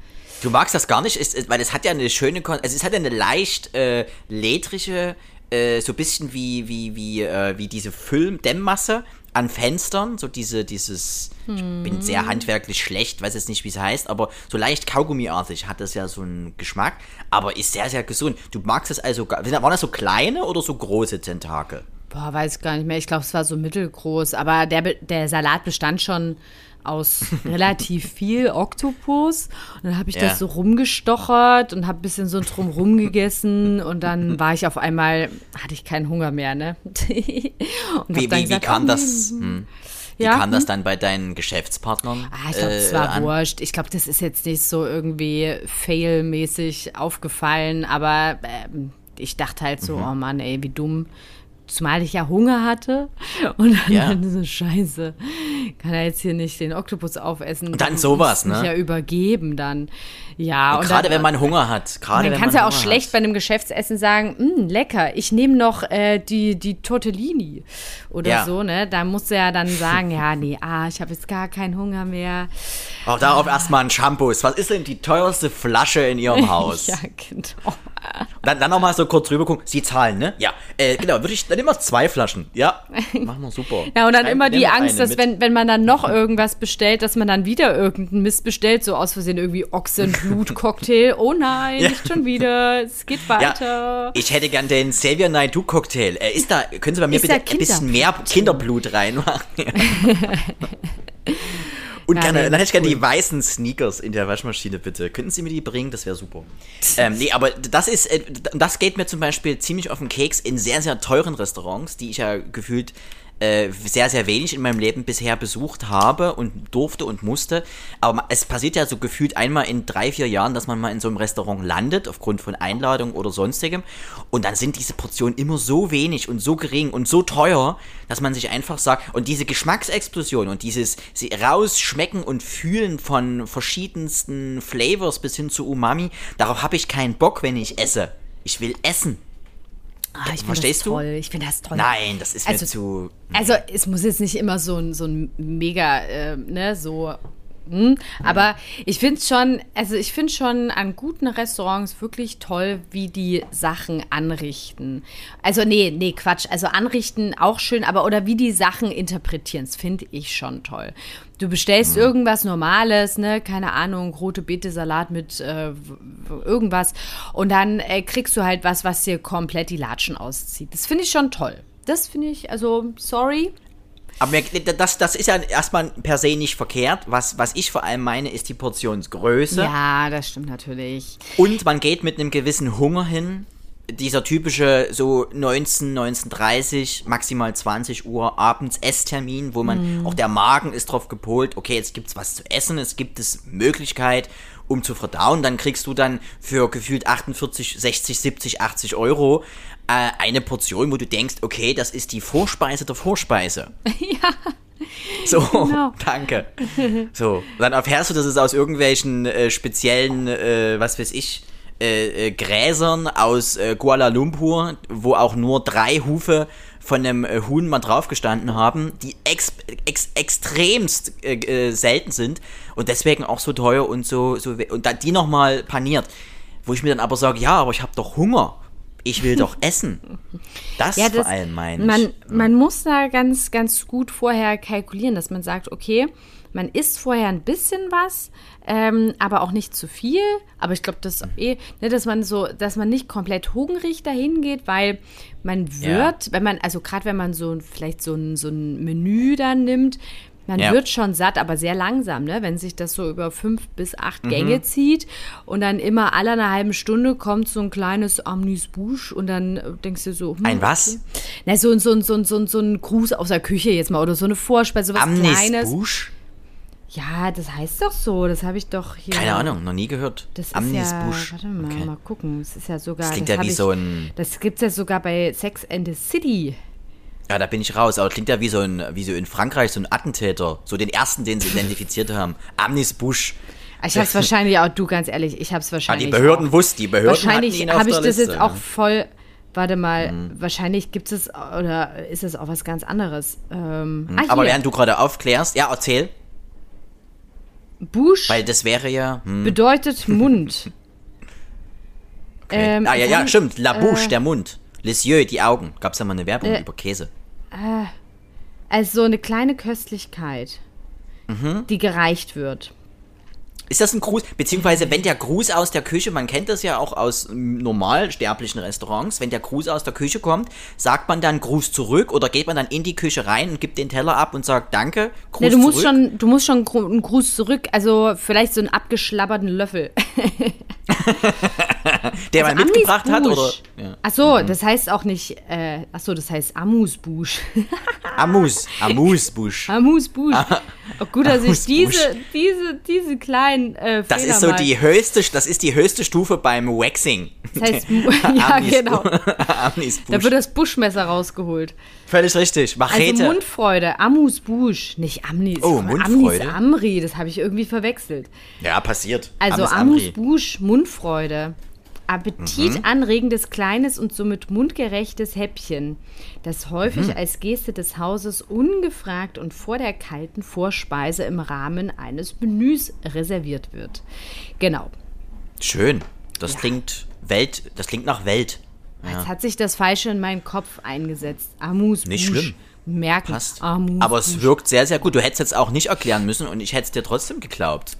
Speaker 2: Du magst das gar nicht, ist, weil es hat ja eine schöne, also es hat ja eine leicht äh, ledrige, äh, so ein bisschen wie, wie, wie, äh, wie diese Film-Dämmmasse an Fenstern, so diese, dieses, ich bin sehr handwerklich schlecht, weiß jetzt nicht, wie es heißt, aber so leicht Kaugummiartig hat das ja so einen Geschmack, aber ist sehr, sehr gesund. Du magst es also, gar- waren das so kleine oder so große Tentakel?
Speaker 1: Boah, weiß ich gar nicht mehr. Ich glaube, es war so mittelgroß. Aber der, der Salat bestand schon aus [laughs] relativ viel Oktopus. Und dann habe ich
Speaker 2: Ja.
Speaker 1: das so rumgestochert und habe ein bisschen so drumrum gegessen. Und dann [laughs] war ich auf einmal, hatte ich keinen Hunger mehr, ne? [laughs]
Speaker 2: Wie, wie, wie
Speaker 1: gesagt,
Speaker 2: kam
Speaker 1: oh,
Speaker 2: das? Hm. Wie
Speaker 1: Ja,
Speaker 2: kam das
Speaker 1: hm.
Speaker 2: dann bei deinen Geschäftspartnern?
Speaker 1: Ah, ich glaube, das
Speaker 2: äh,
Speaker 1: war
Speaker 2: an?
Speaker 1: wurscht. Ich glaube, das ist jetzt nicht so irgendwie fail-mäßig aufgefallen, aber ähm, ich dachte halt
Speaker 2: Mhm.
Speaker 1: so, oh Mann, ey, wie dumm. Zumal ich ja Hunger hatte und dann,
Speaker 2: Ja.
Speaker 1: dann so Scheiße, kann er jetzt hier nicht den Oktopus aufessen.
Speaker 2: Und dann sowas, ne?
Speaker 1: ja übergeben dann. Ja,
Speaker 2: Und
Speaker 1: und
Speaker 2: gerade
Speaker 1: dann,
Speaker 2: wenn man Hunger hat. Gerade
Speaker 1: dann kannst ja auch
Speaker 2: Hunger
Speaker 1: schlecht
Speaker 2: hat.
Speaker 1: bei einem Geschäftsessen sagen, "Mm, lecker, ich nehme noch äh, die, die Tortellini [laughs] oder
Speaker 2: Ja.
Speaker 1: so, ne? Da musst du ja dann sagen, ja, nee, ah, ich habe jetzt gar keinen Hunger mehr.
Speaker 2: Auch darauf erstmal ein Shampoos. Was ist denn die teuerste Flasche in Ihrem [laughs] Haus?
Speaker 1: Ja, genau.
Speaker 2: Dann, dann nochmal so kurz rüber gucken. Sie zahlen, ne? Ja. Äh, genau, würde ich dann immer zwei Flaschen. Ja. Machen wir super.
Speaker 1: Ja, und dann
Speaker 2: Ein-
Speaker 1: immer die Angst, dass
Speaker 2: mit.
Speaker 1: wenn, wenn man dann noch irgendwas bestellt, dass man dann wieder irgendeinen Mist bestellt, so aus Versehen irgendwie Ochsenblut-Cocktail. Oh nein,
Speaker 2: Ja.
Speaker 1: nicht schon wieder, es geht weiter.
Speaker 2: Ja, ich hätte gern den Xavier Naidoo Cocktail. Äh, ist da, können Sie bei mir
Speaker 1: Ist
Speaker 2: bitte ein bisschen mehr Kinderblut reinmachen? [laughs] [laughs] Und
Speaker 1: Ja,
Speaker 2: gerne,
Speaker 1: nee,
Speaker 2: dann hätte ich gerne
Speaker 1: cool.
Speaker 2: die weißen Sneakers in der Waschmaschine, bitte. Könnten Sie mir die bringen? Das wäre super. ähm, nee, aber das ist, äh, das geht mir zum Beispiel ziemlich auf den Keks in sehr, sehr teuren Restaurants, die ich ja gefühlt äh, sehr, sehr wenig in meinem Leben bisher besucht habe und durfte und musste. Aber es passiert ja so gefühlt einmal in drei, vier Jahren, dass man mal in so einem Restaurant landet, aufgrund von Einladung oder sonstigem. Und dann sind diese Portionen immer so wenig und so gering und so teuer, dass man sich einfach sagt, und diese Geschmacksexplosion und dieses rausschmecken und fühlen von verschiedensten Flavors bis hin zu Umami, darauf habe ich keinen Bock, wenn ich esse. Ich will essen.
Speaker 1: Ah, ich finde
Speaker 2: Verstehst
Speaker 1: das
Speaker 2: du?
Speaker 1: toll. Ich finde das toll.
Speaker 2: Nein, das ist
Speaker 1: Also-
Speaker 2: mir zu.
Speaker 1: Also es muss jetzt nicht immer so ein, so ein mega, äh, ne, so. Hm, aber ich finde schon, also ich finde schon an guten Restaurants wirklich toll, wie die Sachen anrichten. Also nee, nee, Quatsch. Also anrichten auch schön, aber oder wie die Sachen interpretieren, das finde ich schon toll. Du bestellst
Speaker 2: Mhm.
Speaker 1: irgendwas Normales, ne, keine Ahnung, rote Beete Salat mit äh, irgendwas und dann äh, kriegst du halt was, was dir komplett die Latschen auszieht. Das finde ich schon toll. Das finde ich, also sorry.
Speaker 2: Aber das, das ist ja erstmal per se nicht verkehrt. Was, was ich vor allem meine, ist die Portionsgröße.
Speaker 1: Ja, das stimmt natürlich.
Speaker 2: Und man geht mit einem gewissen Hunger hin. Dieser typische so 19, 19.30, maximal 20 Uhr abends Esstermin, wo man, auch der Magen ist drauf gepolt, okay, jetzt gibt's was zu essen, es gibt es Möglichkeit, um zu verdauen, dann kriegst du dann für gefühlt 48, 60, 70, 80 Euro äh, eine Portion, wo du denkst, okay, das ist die Vorspeise der Vorspeise. [laughs]
Speaker 1: Ja.
Speaker 2: So,
Speaker 1: Genau. [laughs]
Speaker 2: danke. So, dann erfährst du, dass es aus irgendwelchen äh, speziellen, äh, was weiß ich, äh, äh, Gräsern aus äh, Kuala Lumpur, wo auch nur drei Hufe von einem äh, Huhn mal draufgestanden haben, die ex ex extremst selten sind und deswegen auch so teuer und so, so und dann die nochmal paniert. Wo ich mir dann aber sage, ja, aber ich habe doch Hunger. Ich will doch essen. Das,
Speaker 1: Ja, das,
Speaker 2: vor allem meine ich.
Speaker 1: man, man muss da ganz, ganz gut vorher kalkulieren, dass man sagt, okay, man isst vorher ein bisschen was, ähm, aber auch nicht zu viel. Aber ich glaube, das eh, ne, dass man so, dass man nicht komplett hungrig dahin geht, weil man wird, wenn man, also gerade wenn man so vielleicht so ein, so ein Menü dann nimmt, man
Speaker 2: Ja.
Speaker 1: wird schon satt, aber sehr langsam, ne? Wenn sich das so über fünf bis acht
Speaker 2: Mhm.
Speaker 1: Gänge zieht und dann immer alle einer halben Stunde kommt so ein kleines Amüs-Bouche und dann äh, denkst du so, hm,
Speaker 2: Ein was?
Speaker 1: na, so, ein- so, so, so, so ein Gruß aus der Küche jetzt mal oder so eine Vorspeise, was Kleines.
Speaker 2: Amnisbusch?
Speaker 1: Ja, das heißt doch so. Das habe ich doch hier.
Speaker 2: Keine Ahnung, noch nie gehört.
Speaker 1: Das ist
Speaker 2: Amnis
Speaker 1: ja,
Speaker 2: Busch.
Speaker 1: warte mal,
Speaker 2: Okay.
Speaker 1: mal gucken. Das ist ja sogar.
Speaker 2: Das klingt
Speaker 1: das
Speaker 2: ja wie
Speaker 1: hab
Speaker 2: so
Speaker 1: ich,
Speaker 2: ein-
Speaker 1: Das gibt's ja sogar bei Sex and the City.
Speaker 2: Ja, da bin ich raus. Aber klingt ja wie so ein, wie so in Frankreich so ein Attentäter. So den ersten, den sie identifiziert haben. Amnis Busch.
Speaker 1: Ich hab's wahrscheinlich auch, du ganz ehrlich, ich hab's
Speaker 2: Ah,
Speaker 1: wahrscheinlich.
Speaker 2: die Behörden
Speaker 1: auch.
Speaker 2: wussten, die Behörden
Speaker 1: Wahrscheinlich habe ich das
Speaker 2: Liste.
Speaker 1: jetzt auch voll. Warte mal,
Speaker 2: Mhm.
Speaker 1: wahrscheinlich gibt es oder ist es auch was ganz anderes. Ähm, ah,
Speaker 2: Aber
Speaker 1: hier.
Speaker 2: während du gerade aufklärst, ja, erzähl.
Speaker 1: Busch
Speaker 2: Weil das wäre ja. Hm,
Speaker 1: bedeutet [laughs] Mund.
Speaker 2: okay.
Speaker 1: ähm,
Speaker 2: ah, ja, ja, stimmt. La Bouche,
Speaker 1: äh,
Speaker 2: der Mund. Les yeux, die Augen. Gab's ja mal eine Werbung
Speaker 1: Äh,
Speaker 2: über Käse.
Speaker 1: Also so eine kleine Köstlichkeit,
Speaker 2: Mhm.
Speaker 1: die gereicht wird.
Speaker 2: Ist das ein Gruß? Beziehungsweise, wenn der Gruß aus der Küche, man kennt das ja auch aus normal sterblichen Restaurants, wenn der Gruß aus der Küche kommt, sagt man dann Gruß zurück oder geht man dann in die Küche rein und gibt den Teller ab und sagt Danke, Gruß
Speaker 1: Nee, du musst
Speaker 2: zurück?
Speaker 1: schon, du musst schon einen Gruß zurück, also vielleicht so einen abgeschlabberten Löffel. [laughs]
Speaker 2: der man
Speaker 1: Also
Speaker 2: mitgebracht hat oder? Ja.
Speaker 1: Ach so, das heißt auch nicht, äh, ach so, das heißt Amusbusch.
Speaker 2: Amus, [laughs] Amusbusch.
Speaker 1: Amusbusch. Oh, gut, dass ich diese, diese, diese kleinen äh,
Speaker 2: Das
Speaker 1: Fehler
Speaker 2: ist so die höchste, das ist die höchste Stufe beim Waxing.
Speaker 1: Das heißt, [laughs] [laughs] ja, genau. [laughs] Da
Speaker 2: Busch.
Speaker 1: wird das Buschmesser rausgeholt.
Speaker 2: Völlig richtig. Machete.
Speaker 1: Also Mundfreude, Amusbusch, nicht Amnis.
Speaker 2: Oh,
Speaker 1: Amnis
Speaker 2: Mundfreude.
Speaker 1: Amri, das habe ich irgendwie verwechselt.
Speaker 2: ja, passiert.
Speaker 1: Also
Speaker 2: Amis Amri.
Speaker 1: Amusbusch, Mundfreude. Appetitanregendes kleines und somit mundgerechtes Häppchen, das häufig als Geste des Hauses ungefragt und vor der kalten Vorspeise im Rahmen eines Menüs reserviert wird. Genau.
Speaker 2: Schön. Das klingt Welt, das klingt nach Welt.
Speaker 1: Jetzt hat sich das Falsche in meinen Kopf eingesetzt. Amusbusch.
Speaker 2: Nicht schlimm.
Speaker 1: Merken.
Speaker 2: Passt.
Speaker 1: Amusbusch.
Speaker 2: Aber es wirkt sehr, sehr gut. Du hättest jetzt auch nicht erklären müssen und ich hätte es dir trotzdem geglaubt.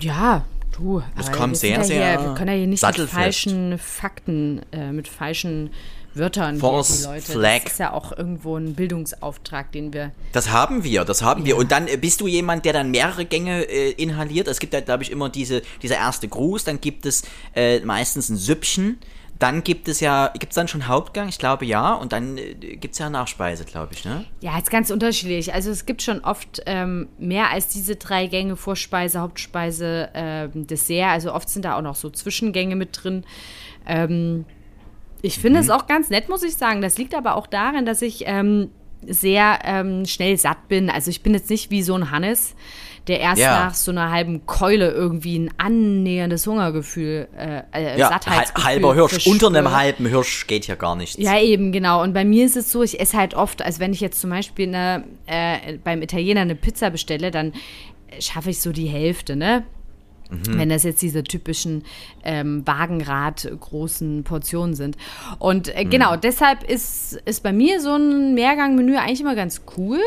Speaker 1: Ja, du.
Speaker 2: Das
Speaker 1: aber
Speaker 2: kommt
Speaker 1: wir
Speaker 2: sehr,
Speaker 1: ja
Speaker 2: sehr
Speaker 1: Hier, wir können ja hier nicht mit falschen Fakten, äh, mit falschen Wörtern
Speaker 2: False
Speaker 1: die Leute.
Speaker 2: flag.
Speaker 1: Das ist ja auch irgendwo ein Bildungsauftrag, den wir.
Speaker 2: Das haben wir, das haben wir. Und dann äh, bist du jemand, der dann mehrere Gänge äh, inhaliert. Es gibt ja, glaube ich, immer diese, dieser erste Gruß, dann gibt es äh, meistens ein Süppchen. Dann gibt es ja, gibt es dann schon Hauptgang? Ich glaube ja. Und dann äh, gibt es ja Nachspeise, glaube ich, ne?
Speaker 1: Ja, ist ganz unterschiedlich. Also es gibt schon oft ähm, mehr als diese drei Gänge, Vorspeise, Hauptspeise, ähm, Dessert. Also oft sind da auch noch so Zwischengänge mit drin. Ähm, ich finde
Speaker 2: Mhm.
Speaker 1: es auch ganz nett, muss ich sagen. Das liegt aber auch darin, dass ich ähm, sehr ähm, schnell satt bin. Also ich bin jetzt nicht wie so ein Hannes, der erst
Speaker 2: Ja.
Speaker 1: nach so einer halben Keule irgendwie ein annäherndes Hungergefühl, äh, äh,
Speaker 2: Ja,
Speaker 1: Sattheitsgefühl
Speaker 2: hal- halber Hirsch.
Speaker 1: verspüre.
Speaker 2: Unter einem halben Hirsch geht hier gar nichts.
Speaker 1: Ja, eben, genau. Und bei mir ist es so, ich esse halt oft, also wenn ich jetzt zum Beispiel eine, äh, beim Italiener eine Pizza bestelle, dann schaffe ich so die Hälfte, ne? Wenn das jetzt diese typischen ähm, Wagenrad großen Portionen sind. Und äh, genau, deshalb ist, ist bei mir so ein Mehrgangmenü eigentlich immer ganz cool.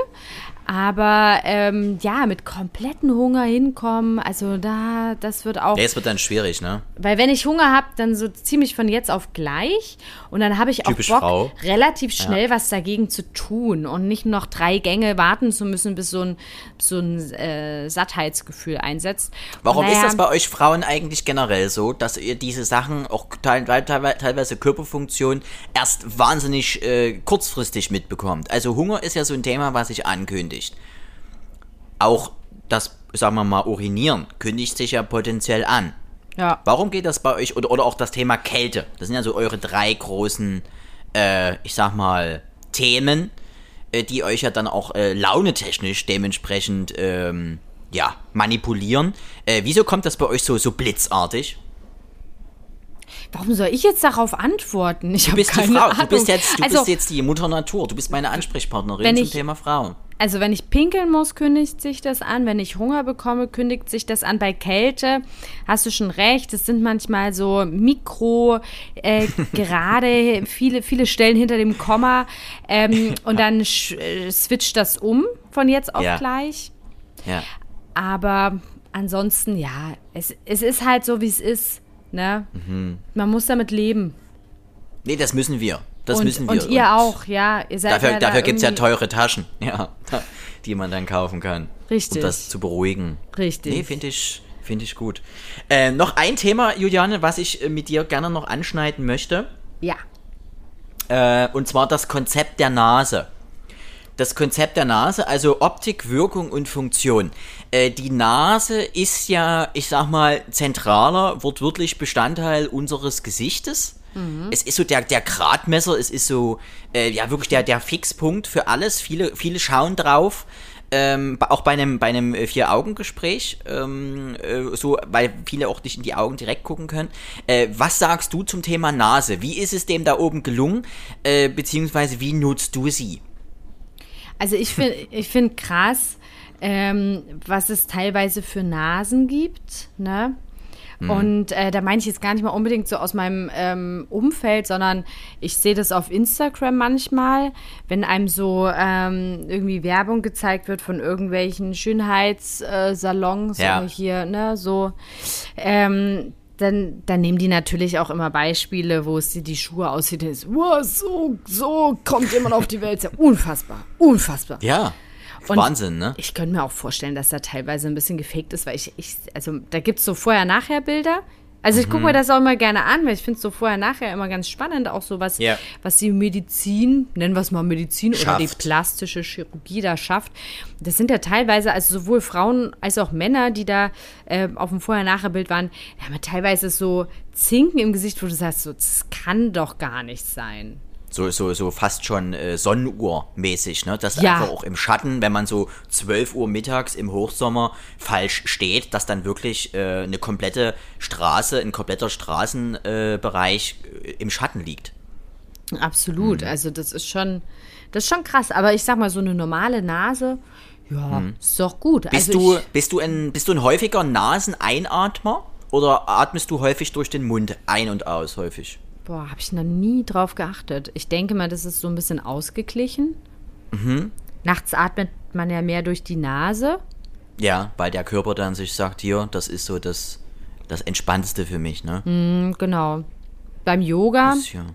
Speaker 1: Aber ähm, ja, mit kompletten Hunger hinkommen, also da, das wird auch
Speaker 2: es wird dann schwierig, ne?
Speaker 1: weil wenn ich Hunger habe, dann so ziemlich von jetzt auf gleich. Und dann habe ich auch
Speaker 2: Typisch
Speaker 1: Bock,
Speaker 2: Frau.
Speaker 1: relativ schnell was dagegen zu tun und nicht noch drei Gänge warten zu müssen, bis so ein, so ein äh, Sattheitsgefühl einsetzt.
Speaker 2: Warum
Speaker 1: Naja,
Speaker 2: ist das bei euch Frauen eigentlich generell so, dass ihr diese Sachen, auch teil, teil, teil- teilweise Körperfunktion, erst wahnsinnig äh, kurzfristig mitbekommt? Also Hunger ist ja so ein Thema, was sich ankündigt. Auch das, sagen wir mal, Urinieren kündigt sich ja potenziell an.
Speaker 1: Ja.
Speaker 2: Warum geht das bei euch, oder, oder auch das Thema Kälte? Das sind ja so eure drei großen, äh, ich sag mal, Themen, äh, die euch ja dann auch äh, launetechnisch dementsprechend, ähm, ja, manipulieren. Äh, wieso kommt das bei euch so, so blitzartig?
Speaker 1: Warum soll ich jetzt darauf antworten? Ich
Speaker 2: Du
Speaker 1: habe
Speaker 2: bist
Speaker 1: keine
Speaker 2: die Frau,
Speaker 1: Ahnung.
Speaker 2: du bist jetzt, du
Speaker 1: also,
Speaker 2: bist jetzt die Mutter Natur, du bist meine Ansprechpartnerin zum
Speaker 1: ich-
Speaker 2: Thema Frau.
Speaker 1: Also wenn ich pinkeln muss, kündigt sich das an. Wenn ich Hunger bekomme, kündigt sich das an. Bei Kälte hast du schon recht. Es sind manchmal so Mikro, äh, [laughs] gerade viele, viele Stellen hinter dem Komma. Ähm, und dann äh, switcht das um von jetzt auf
Speaker 2: Ja.
Speaker 1: gleich.
Speaker 2: Ja.
Speaker 1: Aber ansonsten, ja, es, es ist halt so, wie es ist. Ne?
Speaker 2: Mhm.
Speaker 1: Man muss damit leben.
Speaker 2: Nee, das müssen wir. Das
Speaker 1: und,
Speaker 2: müssen wir.
Speaker 1: und ihr auch, ja. Ihr seid
Speaker 2: Dafür,
Speaker 1: ja da
Speaker 2: dafür gibt es ja teure Taschen, [laughs] ja, die man dann kaufen kann.
Speaker 1: Richtig.
Speaker 2: Um das zu beruhigen.
Speaker 1: Richtig.
Speaker 2: Nee, finde ich, finde ich gut. Äh, noch ein Thema, Juliane, was ich äh, mit dir gerne noch anschneiden möchte.
Speaker 1: Ja.
Speaker 2: Äh, und zwar das Konzept der Nase. Das Konzept der Nase, also Optik, Wirkung und Funktion. Äh, die Nase ist ja, ich sag mal, zentraler, wortwörtlich Bestandteil unseres Gesichtes. Es ist so der, der Gradmesser, es ist so, äh, ja, wirklich der, der Fixpunkt für alles. Viele, viele schauen drauf. Ähm, auch bei einem, bei einem äh, Vier-Augen-Gespräch, ähm, äh, so, weil viele auch nicht in die Augen direkt gucken können. Äh, was sagst du zum Thema Nase? Wie ist es dem da oben gelungen? Äh, beziehungsweise wie nutzt du sie?
Speaker 1: Also ich finde ich find krass, ähm, was es teilweise für Nasen gibt, ne? Und äh, da meine ich jetzt gar nicht mal unbedingt so aus meinem ähm, Umfeld, sondern ich sehe das auf Instagram manchmal, wenn einem so ähm, irgendwie Werbung gezeigt wird von irgendwelchen Schönheitssalons
Speaker 2: Ja.
Speaker 1: oder hier, ne, so. Ähm, dann, dann nehmen die natürlich auch immer Beispiele, wo es die, die Schuhe aussieht. ist, Wow, so, so kommt jemand auf die Welt. Ja unfassbar, unfassbar.
Speaker 2: Ja.
Speaker 1: Und
Speaker 2: Wahnsinn, ne?
Speaker 1: Ich könnte mir auch vorstellen, dass da teilweise ein bisschen gefaked ist, weil ich, ich also da gibt es so Vorher-Nachher-Bilder. Also ich
Speaker 2: Mhm.
Speaker 1: gucke mir das auch immer gerne an, weil ich finde es so vorher-nachher immer ganz spannend, auch so was,
Speaker 2: Ja.
Speaker 1: was die Medizin, nennen wir es mal Medizin oder die
Speaker 2: Schafft.
Speaker 1: plastische Chirurgie da schafft. Das sind ja teilweise, also sowohl Frauen als auch Männer, die da äh, auf dem Vorher-Nachher-Bild waren, haben ja teilweise so Zinken im Gesicht, wo du sagst, so, das kann doch gar nicht sein.
Speaker 2: So, so, so fast schon äh, Sonnenuhr-mäßig, ne? Dass
Speaker 1: Ja.
Speaker 2: einfach auch im Schatten, wenn man so 12 Uhr mittags im Hochsommer falsch steht, dass dann wirklich äh, eine komplette Straße, ein kompletter Straßenbereich äh, im Schatten liegt.
Speaker 1: Absolut. Also das ist schon, das ist schon krass. Aber ich sag mal, so eine normale Nase, ja, ist doch gut.
Speaker 2: Bist,
Speaker 1: also
Speaker 2: du, bist, du ein, bist du ein häufiger Naseneinatmer? Oder atmest du häufig durch den Mund ein und aus häufig?
Speaker 1: Boah, habe ich noch nie drauf geachtet. Ich denke mal, das ist so ein bisschen ausgeglichen.
Speaker 2: Mhm.
Speaker 1: Nachts atmet man ja mehr durch die Nase.
Speaker 2: Ja, weil der Körper dann sich sagt, hier, das ist so das, das Entspannteste für mich, ne?
Speaker 1: Hm, Genau. Beim Yoga
Speaker 2: Das, ja.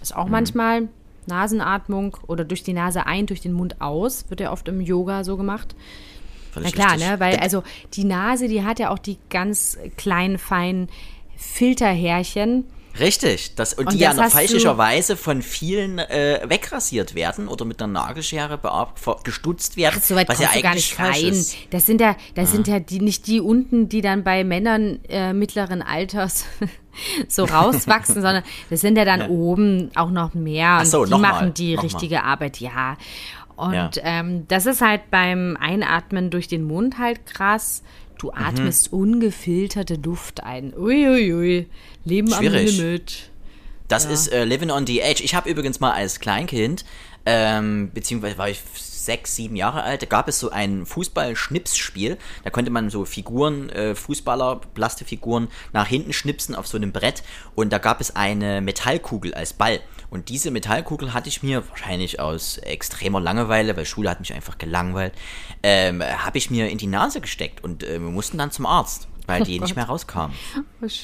Speaker 1: ist
Speaker 2: Mhm.
Speaker 1: auch manchmal Nasenatmung oder durch die Nase ein, durch den Mund aus. Wird ja oft im Yoga so gemacht. Na
Speaker 2: völlig
Speaker 1: klar,
Speaker 2: richtig.
Speaker 1: ne? Weil also die Nase, die hat ja auch die ganz kleinen, feinen Filterhärchen.
Speaker 2: Richtig, das, und,
Speaker 1: Und
Speaker 2: die ja noch fälschlicherweise von vielen äh, wegrasiert werden oder mit einer Nagelschere gestutzt werden.
Speaker 1: Ach, so weit
Speaker 2: was ja
Speaker 1: du gar
Speaker 2: eigentlich
Speaker 1: nicht rein.
Speaker 2: ist.
Speaker 1: Das sind ja, das sind ja die, nicht die unten, die dann bei Männern äh, mittleren Alters [laughs] so rauswachsen, [laughs] sondern das sind ja dann oben auch noch mehr. Und
Speaker 2: so,
Speaker 1: die
Speaker 2: noch mal,
Speaker 1: machen die
Speaker 2: noch mal.
Speaker 1: richtige Arbeit, ja. Und
Speaker 2: Ja.
Speaker 1: Ähm, das ist halt beim Einatmen durch den Mund halt krass. Du
Speaker 2: Mhm.
Speaker 1: atmest ungefilterte Luft ein. Uiuiui. Ui, ui. Leben
Speaker 2: Schwierig.
Speaker 1: am Limit.
Speaker 2: Das ist äh, Living on the Edge. Ich habe übrigens mal als Kleinkind, ähm, beziehungsweise war ich sechs, sieben Jahre alt, da gab es so ein Fußball-Schnipsspiel. Da konnte man so Figuren, äh, Fußballer, Plastikfiguren nach hinten schnipsen auf so einem Brett. Und da gab es eine Metallkugel als Ball. Und diese Metallkugel hatte ich mir wahrscheinlich aus extremer Langeweile, weil Schule hat mich einfach gelangweilt, ähm, habe ich mir in die Nase gesteckt und äh, wir mussten dann zum Arzt, weil die nicht mehr rauskamen.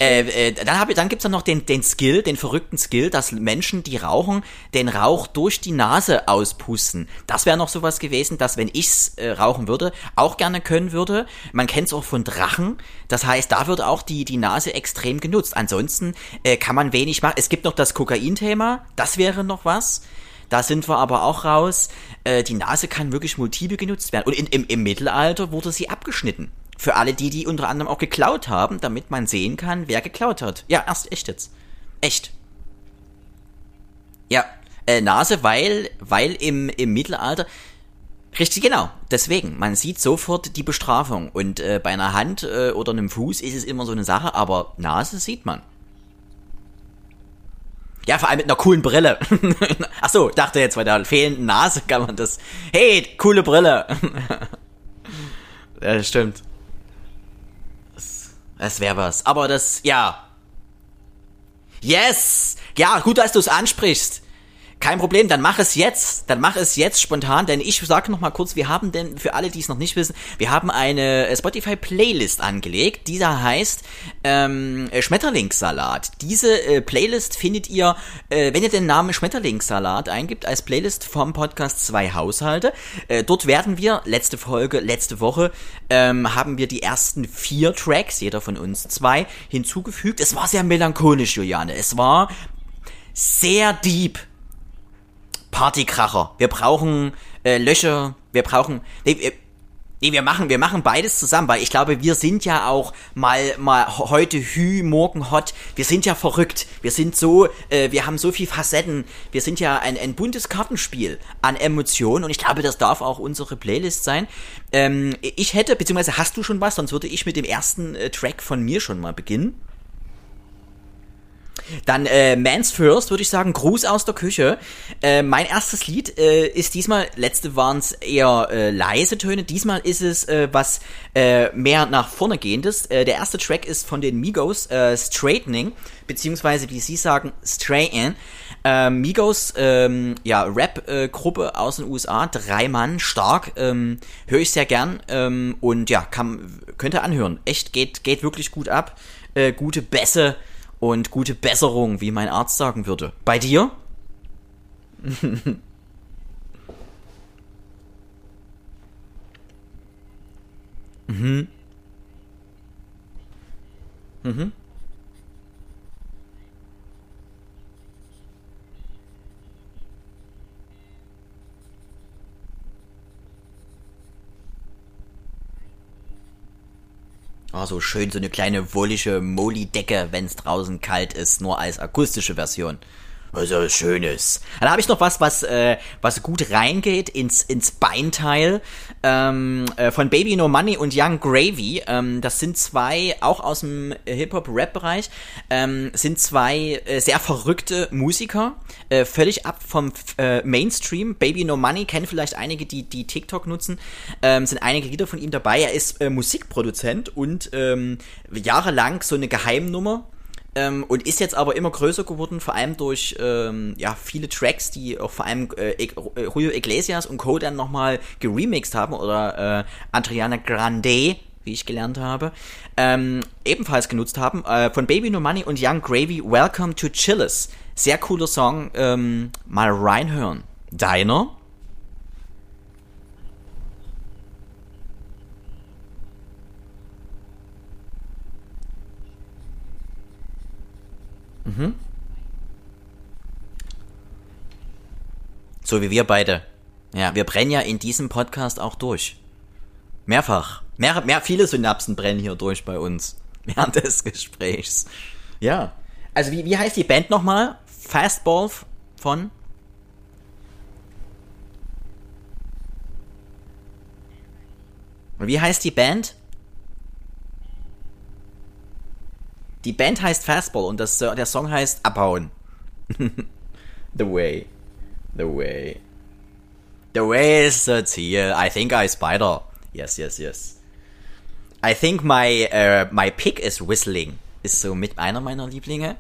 Speaker 2: Äh, äh, dann hab dann gibt's dann noch den, den Skill, den verrückten Skill, dass Menschen, die rauchen, den Rauch durch die Nase auspusten. Das wäre noch sowas gewesen, dass wenn ich's äh, rauchen würde, auch gerne können würde. Man kennt's auch von Drachen. Das heißt, da wird auch die, die Nase extrem genutzt. Ansonsten äh, kann man wenig machen. Es gibt noch das Kokain-Thema. Das wäre noch was. Da sind wir aber auch raus. Äh, die Nase kann wirklich multiple genutzt werden. Und in, im, im Mittelalter wurde sie abgeschnitten. Für alle die, die unter anderem auch geklaut haben, damit man sehen kann, wer geklaut hat. Ja, erst echt jetzt. Echt. Ja, äh, Nase, weil, weil im, im Mittelalter. Richtig, genau. Deswegen, man sieht sofort die Bestrafung. Und äh, bei einer Hand äh, oder einem Fuß ist es immer so eine Sache, aber Nase sieht man. Ja, vor allem mit einer coolen Brille. [laughs] Ach so, dachte jetzt, bei der fehlenden Nase kann man das. Hey, coole Brille. [laughs] ja, stimmt. Das wäre was. Aber das, ja. Yes! Ja, gut, dass du es ansprichst. Kein Problem, dann mach es jetzt. Dann mach es jetzt spontan, denn ich sage noch mal kurz, wir haben denn, für alle, die es noch nicht wissen, wir haben eine äh, Spotify-Playlist angelegt. Dieser heißt ähm, äh, Schmetterlingssalat. Diese äh, Playlist findet ihr, äh, wenn ihr den Namen Schmetterlingssalat eingibt, als Playlist vom Podcast Zwei Haushalte. Äh, dort werden wir, letzte Folge, letzte Woche, ähm, haben wir die ersten vier Tracks, jeder von uns zwei, hinzugefügt. Es war sehr melancholisch, Juliane. Es war sehr deep. Partykracher. Wir brauchen äh, Löcher. Wir brauchen. Nee, wir, nee, wir machen, wir machen beides zusammen, weil ich glaube, wir sind ja auch mal, mal heute Hü, morgen Hot. Wir sind ja verrückt. Wir sind so, äh, wir haben so viel Facetten. Wir sind ja ein, ein buntes Kartenspiel an Emotionen und ich glaube, das darf auch unsere Playlist sein. Ähm, ich hätte, beziehungsweise hast du schon was, sonst würde ich mit dem ersten äh, Track von mir schon mal beginnen. Dann äh, Man's First, würde ich sagen, Gruß aus der Küche. Äh, mein erstes Lied äh, ist diesmal, letzte waren es eher äh, leise Töne, diesmal ist es äh, was äh, mehr nach vorne gehendes. Äh, der erste Track ist von den Migos, äh, Straightening, beziehungsweise wie sie sagen, Straighten. Ähm, Migos, ähm, ja, Rap-Gruppe aus den USA, drei Mann, stark, ähm, höre ich sehr gern ähm, und ja, kann, könnt ihr anhören. Echt, geht, geht wirklich gut ab. Äh, gute Bässe und gute Besserung, wie mein Arzt sagen würde. Bei dir? [laughs] mhm. Mhm. Oh, so schön, so eine kleine wollige Moli-Decke, wenn es draußen kalt ist, nur als akustische Version. Also Schönes. Dann habe ich noch was, was, äh, was gut reingeht ins, ins Beinteil ähm, äh, von Baby No Money und Young Gravy. Ähm, das sind zwei, auch aus dem Hip-Hop-Rap-Bereich, ähm, sind zwei äh, sehr verrückte Musiker, äh, völlig ab vom äh, Mainstream. Baby No Money kennen vielleicht einige, die, die TikTok nutzen, ähm, sind einige Lieder von ihm dabei. Er ist äh, Musikproduzent und ähm, jahrelang so eine Geheimnummer ähm, und ist jetzt aber immer größer geworden, vor allem durch ähm, ja, viele Tracks, die auch vor allem äh, äh Julio Iglesias und Co. dann nochmal geremixed haben oder äh, Adriana Grande, wie ich gelernt habe, ähm, ebenfalls genutzt haben. Äh, von Baby No Money und Young Gravy, Welcome to Chillis. Sehr cooler Song, ähm, mal reinhören. Deiner? Mhm. So wie wir beide. Ja, wir brennen ja in diesem Podcast auch durch. Mehrfach. Mehr, mehr, viele Synapsen brennen hier durch bei uns. [laughs] Während des Gesprächs. Ja. Also wie, wie heißt die Band nochmal? Fastball von? Wie heißt die Band? Die Band heißt Fastball und das, der Song heißt Abhauen. [laughs] the way. The way. The way is the Ziel. I think I spider. Yes, yes, yes. I think my, uh, my pick is whistling. Ist so mit einer meiner Lieblinge.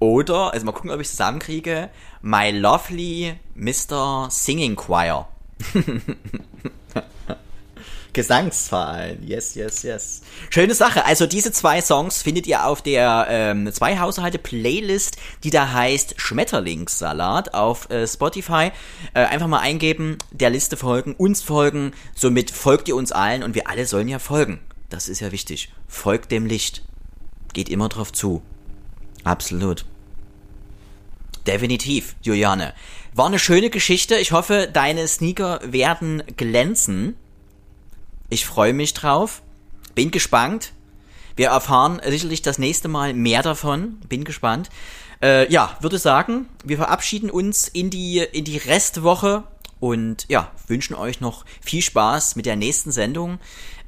Speaker 2: Oder, also mal gucken, ob ich zusammenkriege. My lovely Mr. Singing Choir. [laughs] Gesangsverein. Yes, yes, yes. Schöne Sache. Also diese zwei Songs findet ihr auf der ähm, zwei Haushalte Playlist, die da heißt Schmetterlingssalat auf äh, Spotify. Äh, einfach mal eingeben, der Liste folgen, uns folgen. Somit folgt ihr uns allen und wir alle sollen ja folgen. Das ist ja wichtig. Folgt dem Licht. Geht immer drauf zu. Absolut. Definitiv, Juliane. War eine schöne Geschichte. Ich hoffe, deine Sneaker werden glänzen. Ich freue mich drauf. Bin gespannt. Wir erfahren sicherlich das nächste Mal mehr davon. Bin gespannt. Äh, ja, würde sagen, wir verabschieden uns in die, in die Restwoche und ja, wünschen euch noch viel Spaß mit der nächsten Sendung.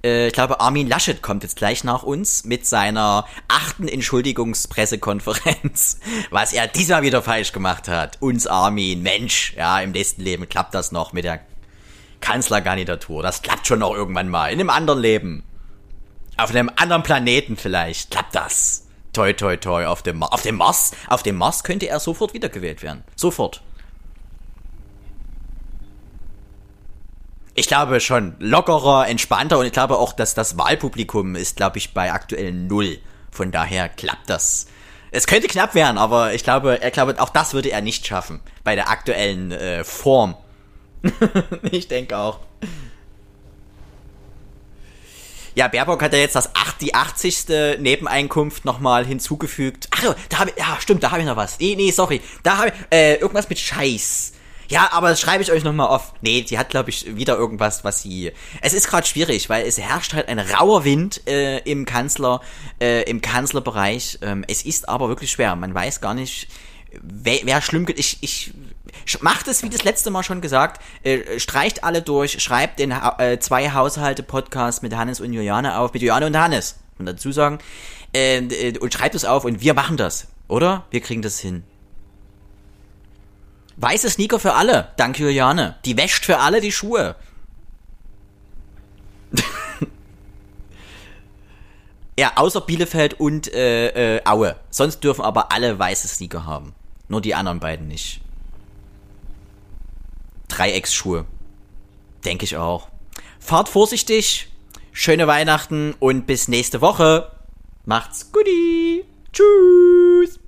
Speaker 2: Äh, ich glaube, Armin Laschet kommt jetzt gleich nach uns mit seiner achten Entschuldigungspressekonferenz, [laughs] was er diesmal wieder falsch gemacht hat. Uns Armin, Mensch, ja, im nächsten Leben klappt das noch mit der Kanzlerkandidatur. Das klappt schon noch irgendwann mal. In einem anderen Leben. Auf einem anderen Planeten vielleicht. Klappt das. Toi, toi, toi. Auf dem, auf dem Mars. Auf dem Mars könnte er sofort wiedergewählt werden. Sofort. Ich glaube schon lockerer, entspannter und ich glaube auch, dass das Wahlpublikum ist, glaube ich, bei aktuell null. Von daher klappt das. Es könnte knapp werden, aber ich glaube, er glaube, auch das würde er nicht schaffen bei der aktuellen äh, Form [laughs] ich denke auch. Ja, Baerbock hat ja jetzt das 8, die 80. Nebeneinkunft nochmal hinzugefügt. Ach, da habe ich, ja, stimmt, da habe ich noch was. Nee, nee, sorry. Da habe ich, äh, irgendwas mit Scheiß. Ja, aber das schreibe ich euch nochmal auf. Nee, die hat, glaube ich, wieder irgendwas, was sie. Es ist gerade schwierig, weil es herrscht halt ein rauer Wind äh, im Kanzler, äh, im Kanzlerbereich. Ähm, es ist aber wirklich schwer. Man weiß gar nicht, wer, schlimm geht. Ich, ich macht es wie das letzte Mal schon gesagt, äh, streicht alle durch, schreibt den äh, zwei Haushalte Podcast mit Hannes und Juliane auf, mit Juliane und Hannes. Und dazu sagen. Äh, äh, und schreibt es auf und wir machen das, oder? Wir kriegen das hin. Weiße Sneaker für alle, danke Juliane. Die wäscht für alle die Schuhe. [laughs] ja, außer Bielefeld und äh, äh, Aue. Sonst dürfen aber alle weiße Sneaker haben. Nur die anderen beiden nicht. Dreiecksschuhe. Denke ich auch. Fahrt vorsichtig, schöne Weihnachten und bis nächste Woche. Macht's guti. Tschüss.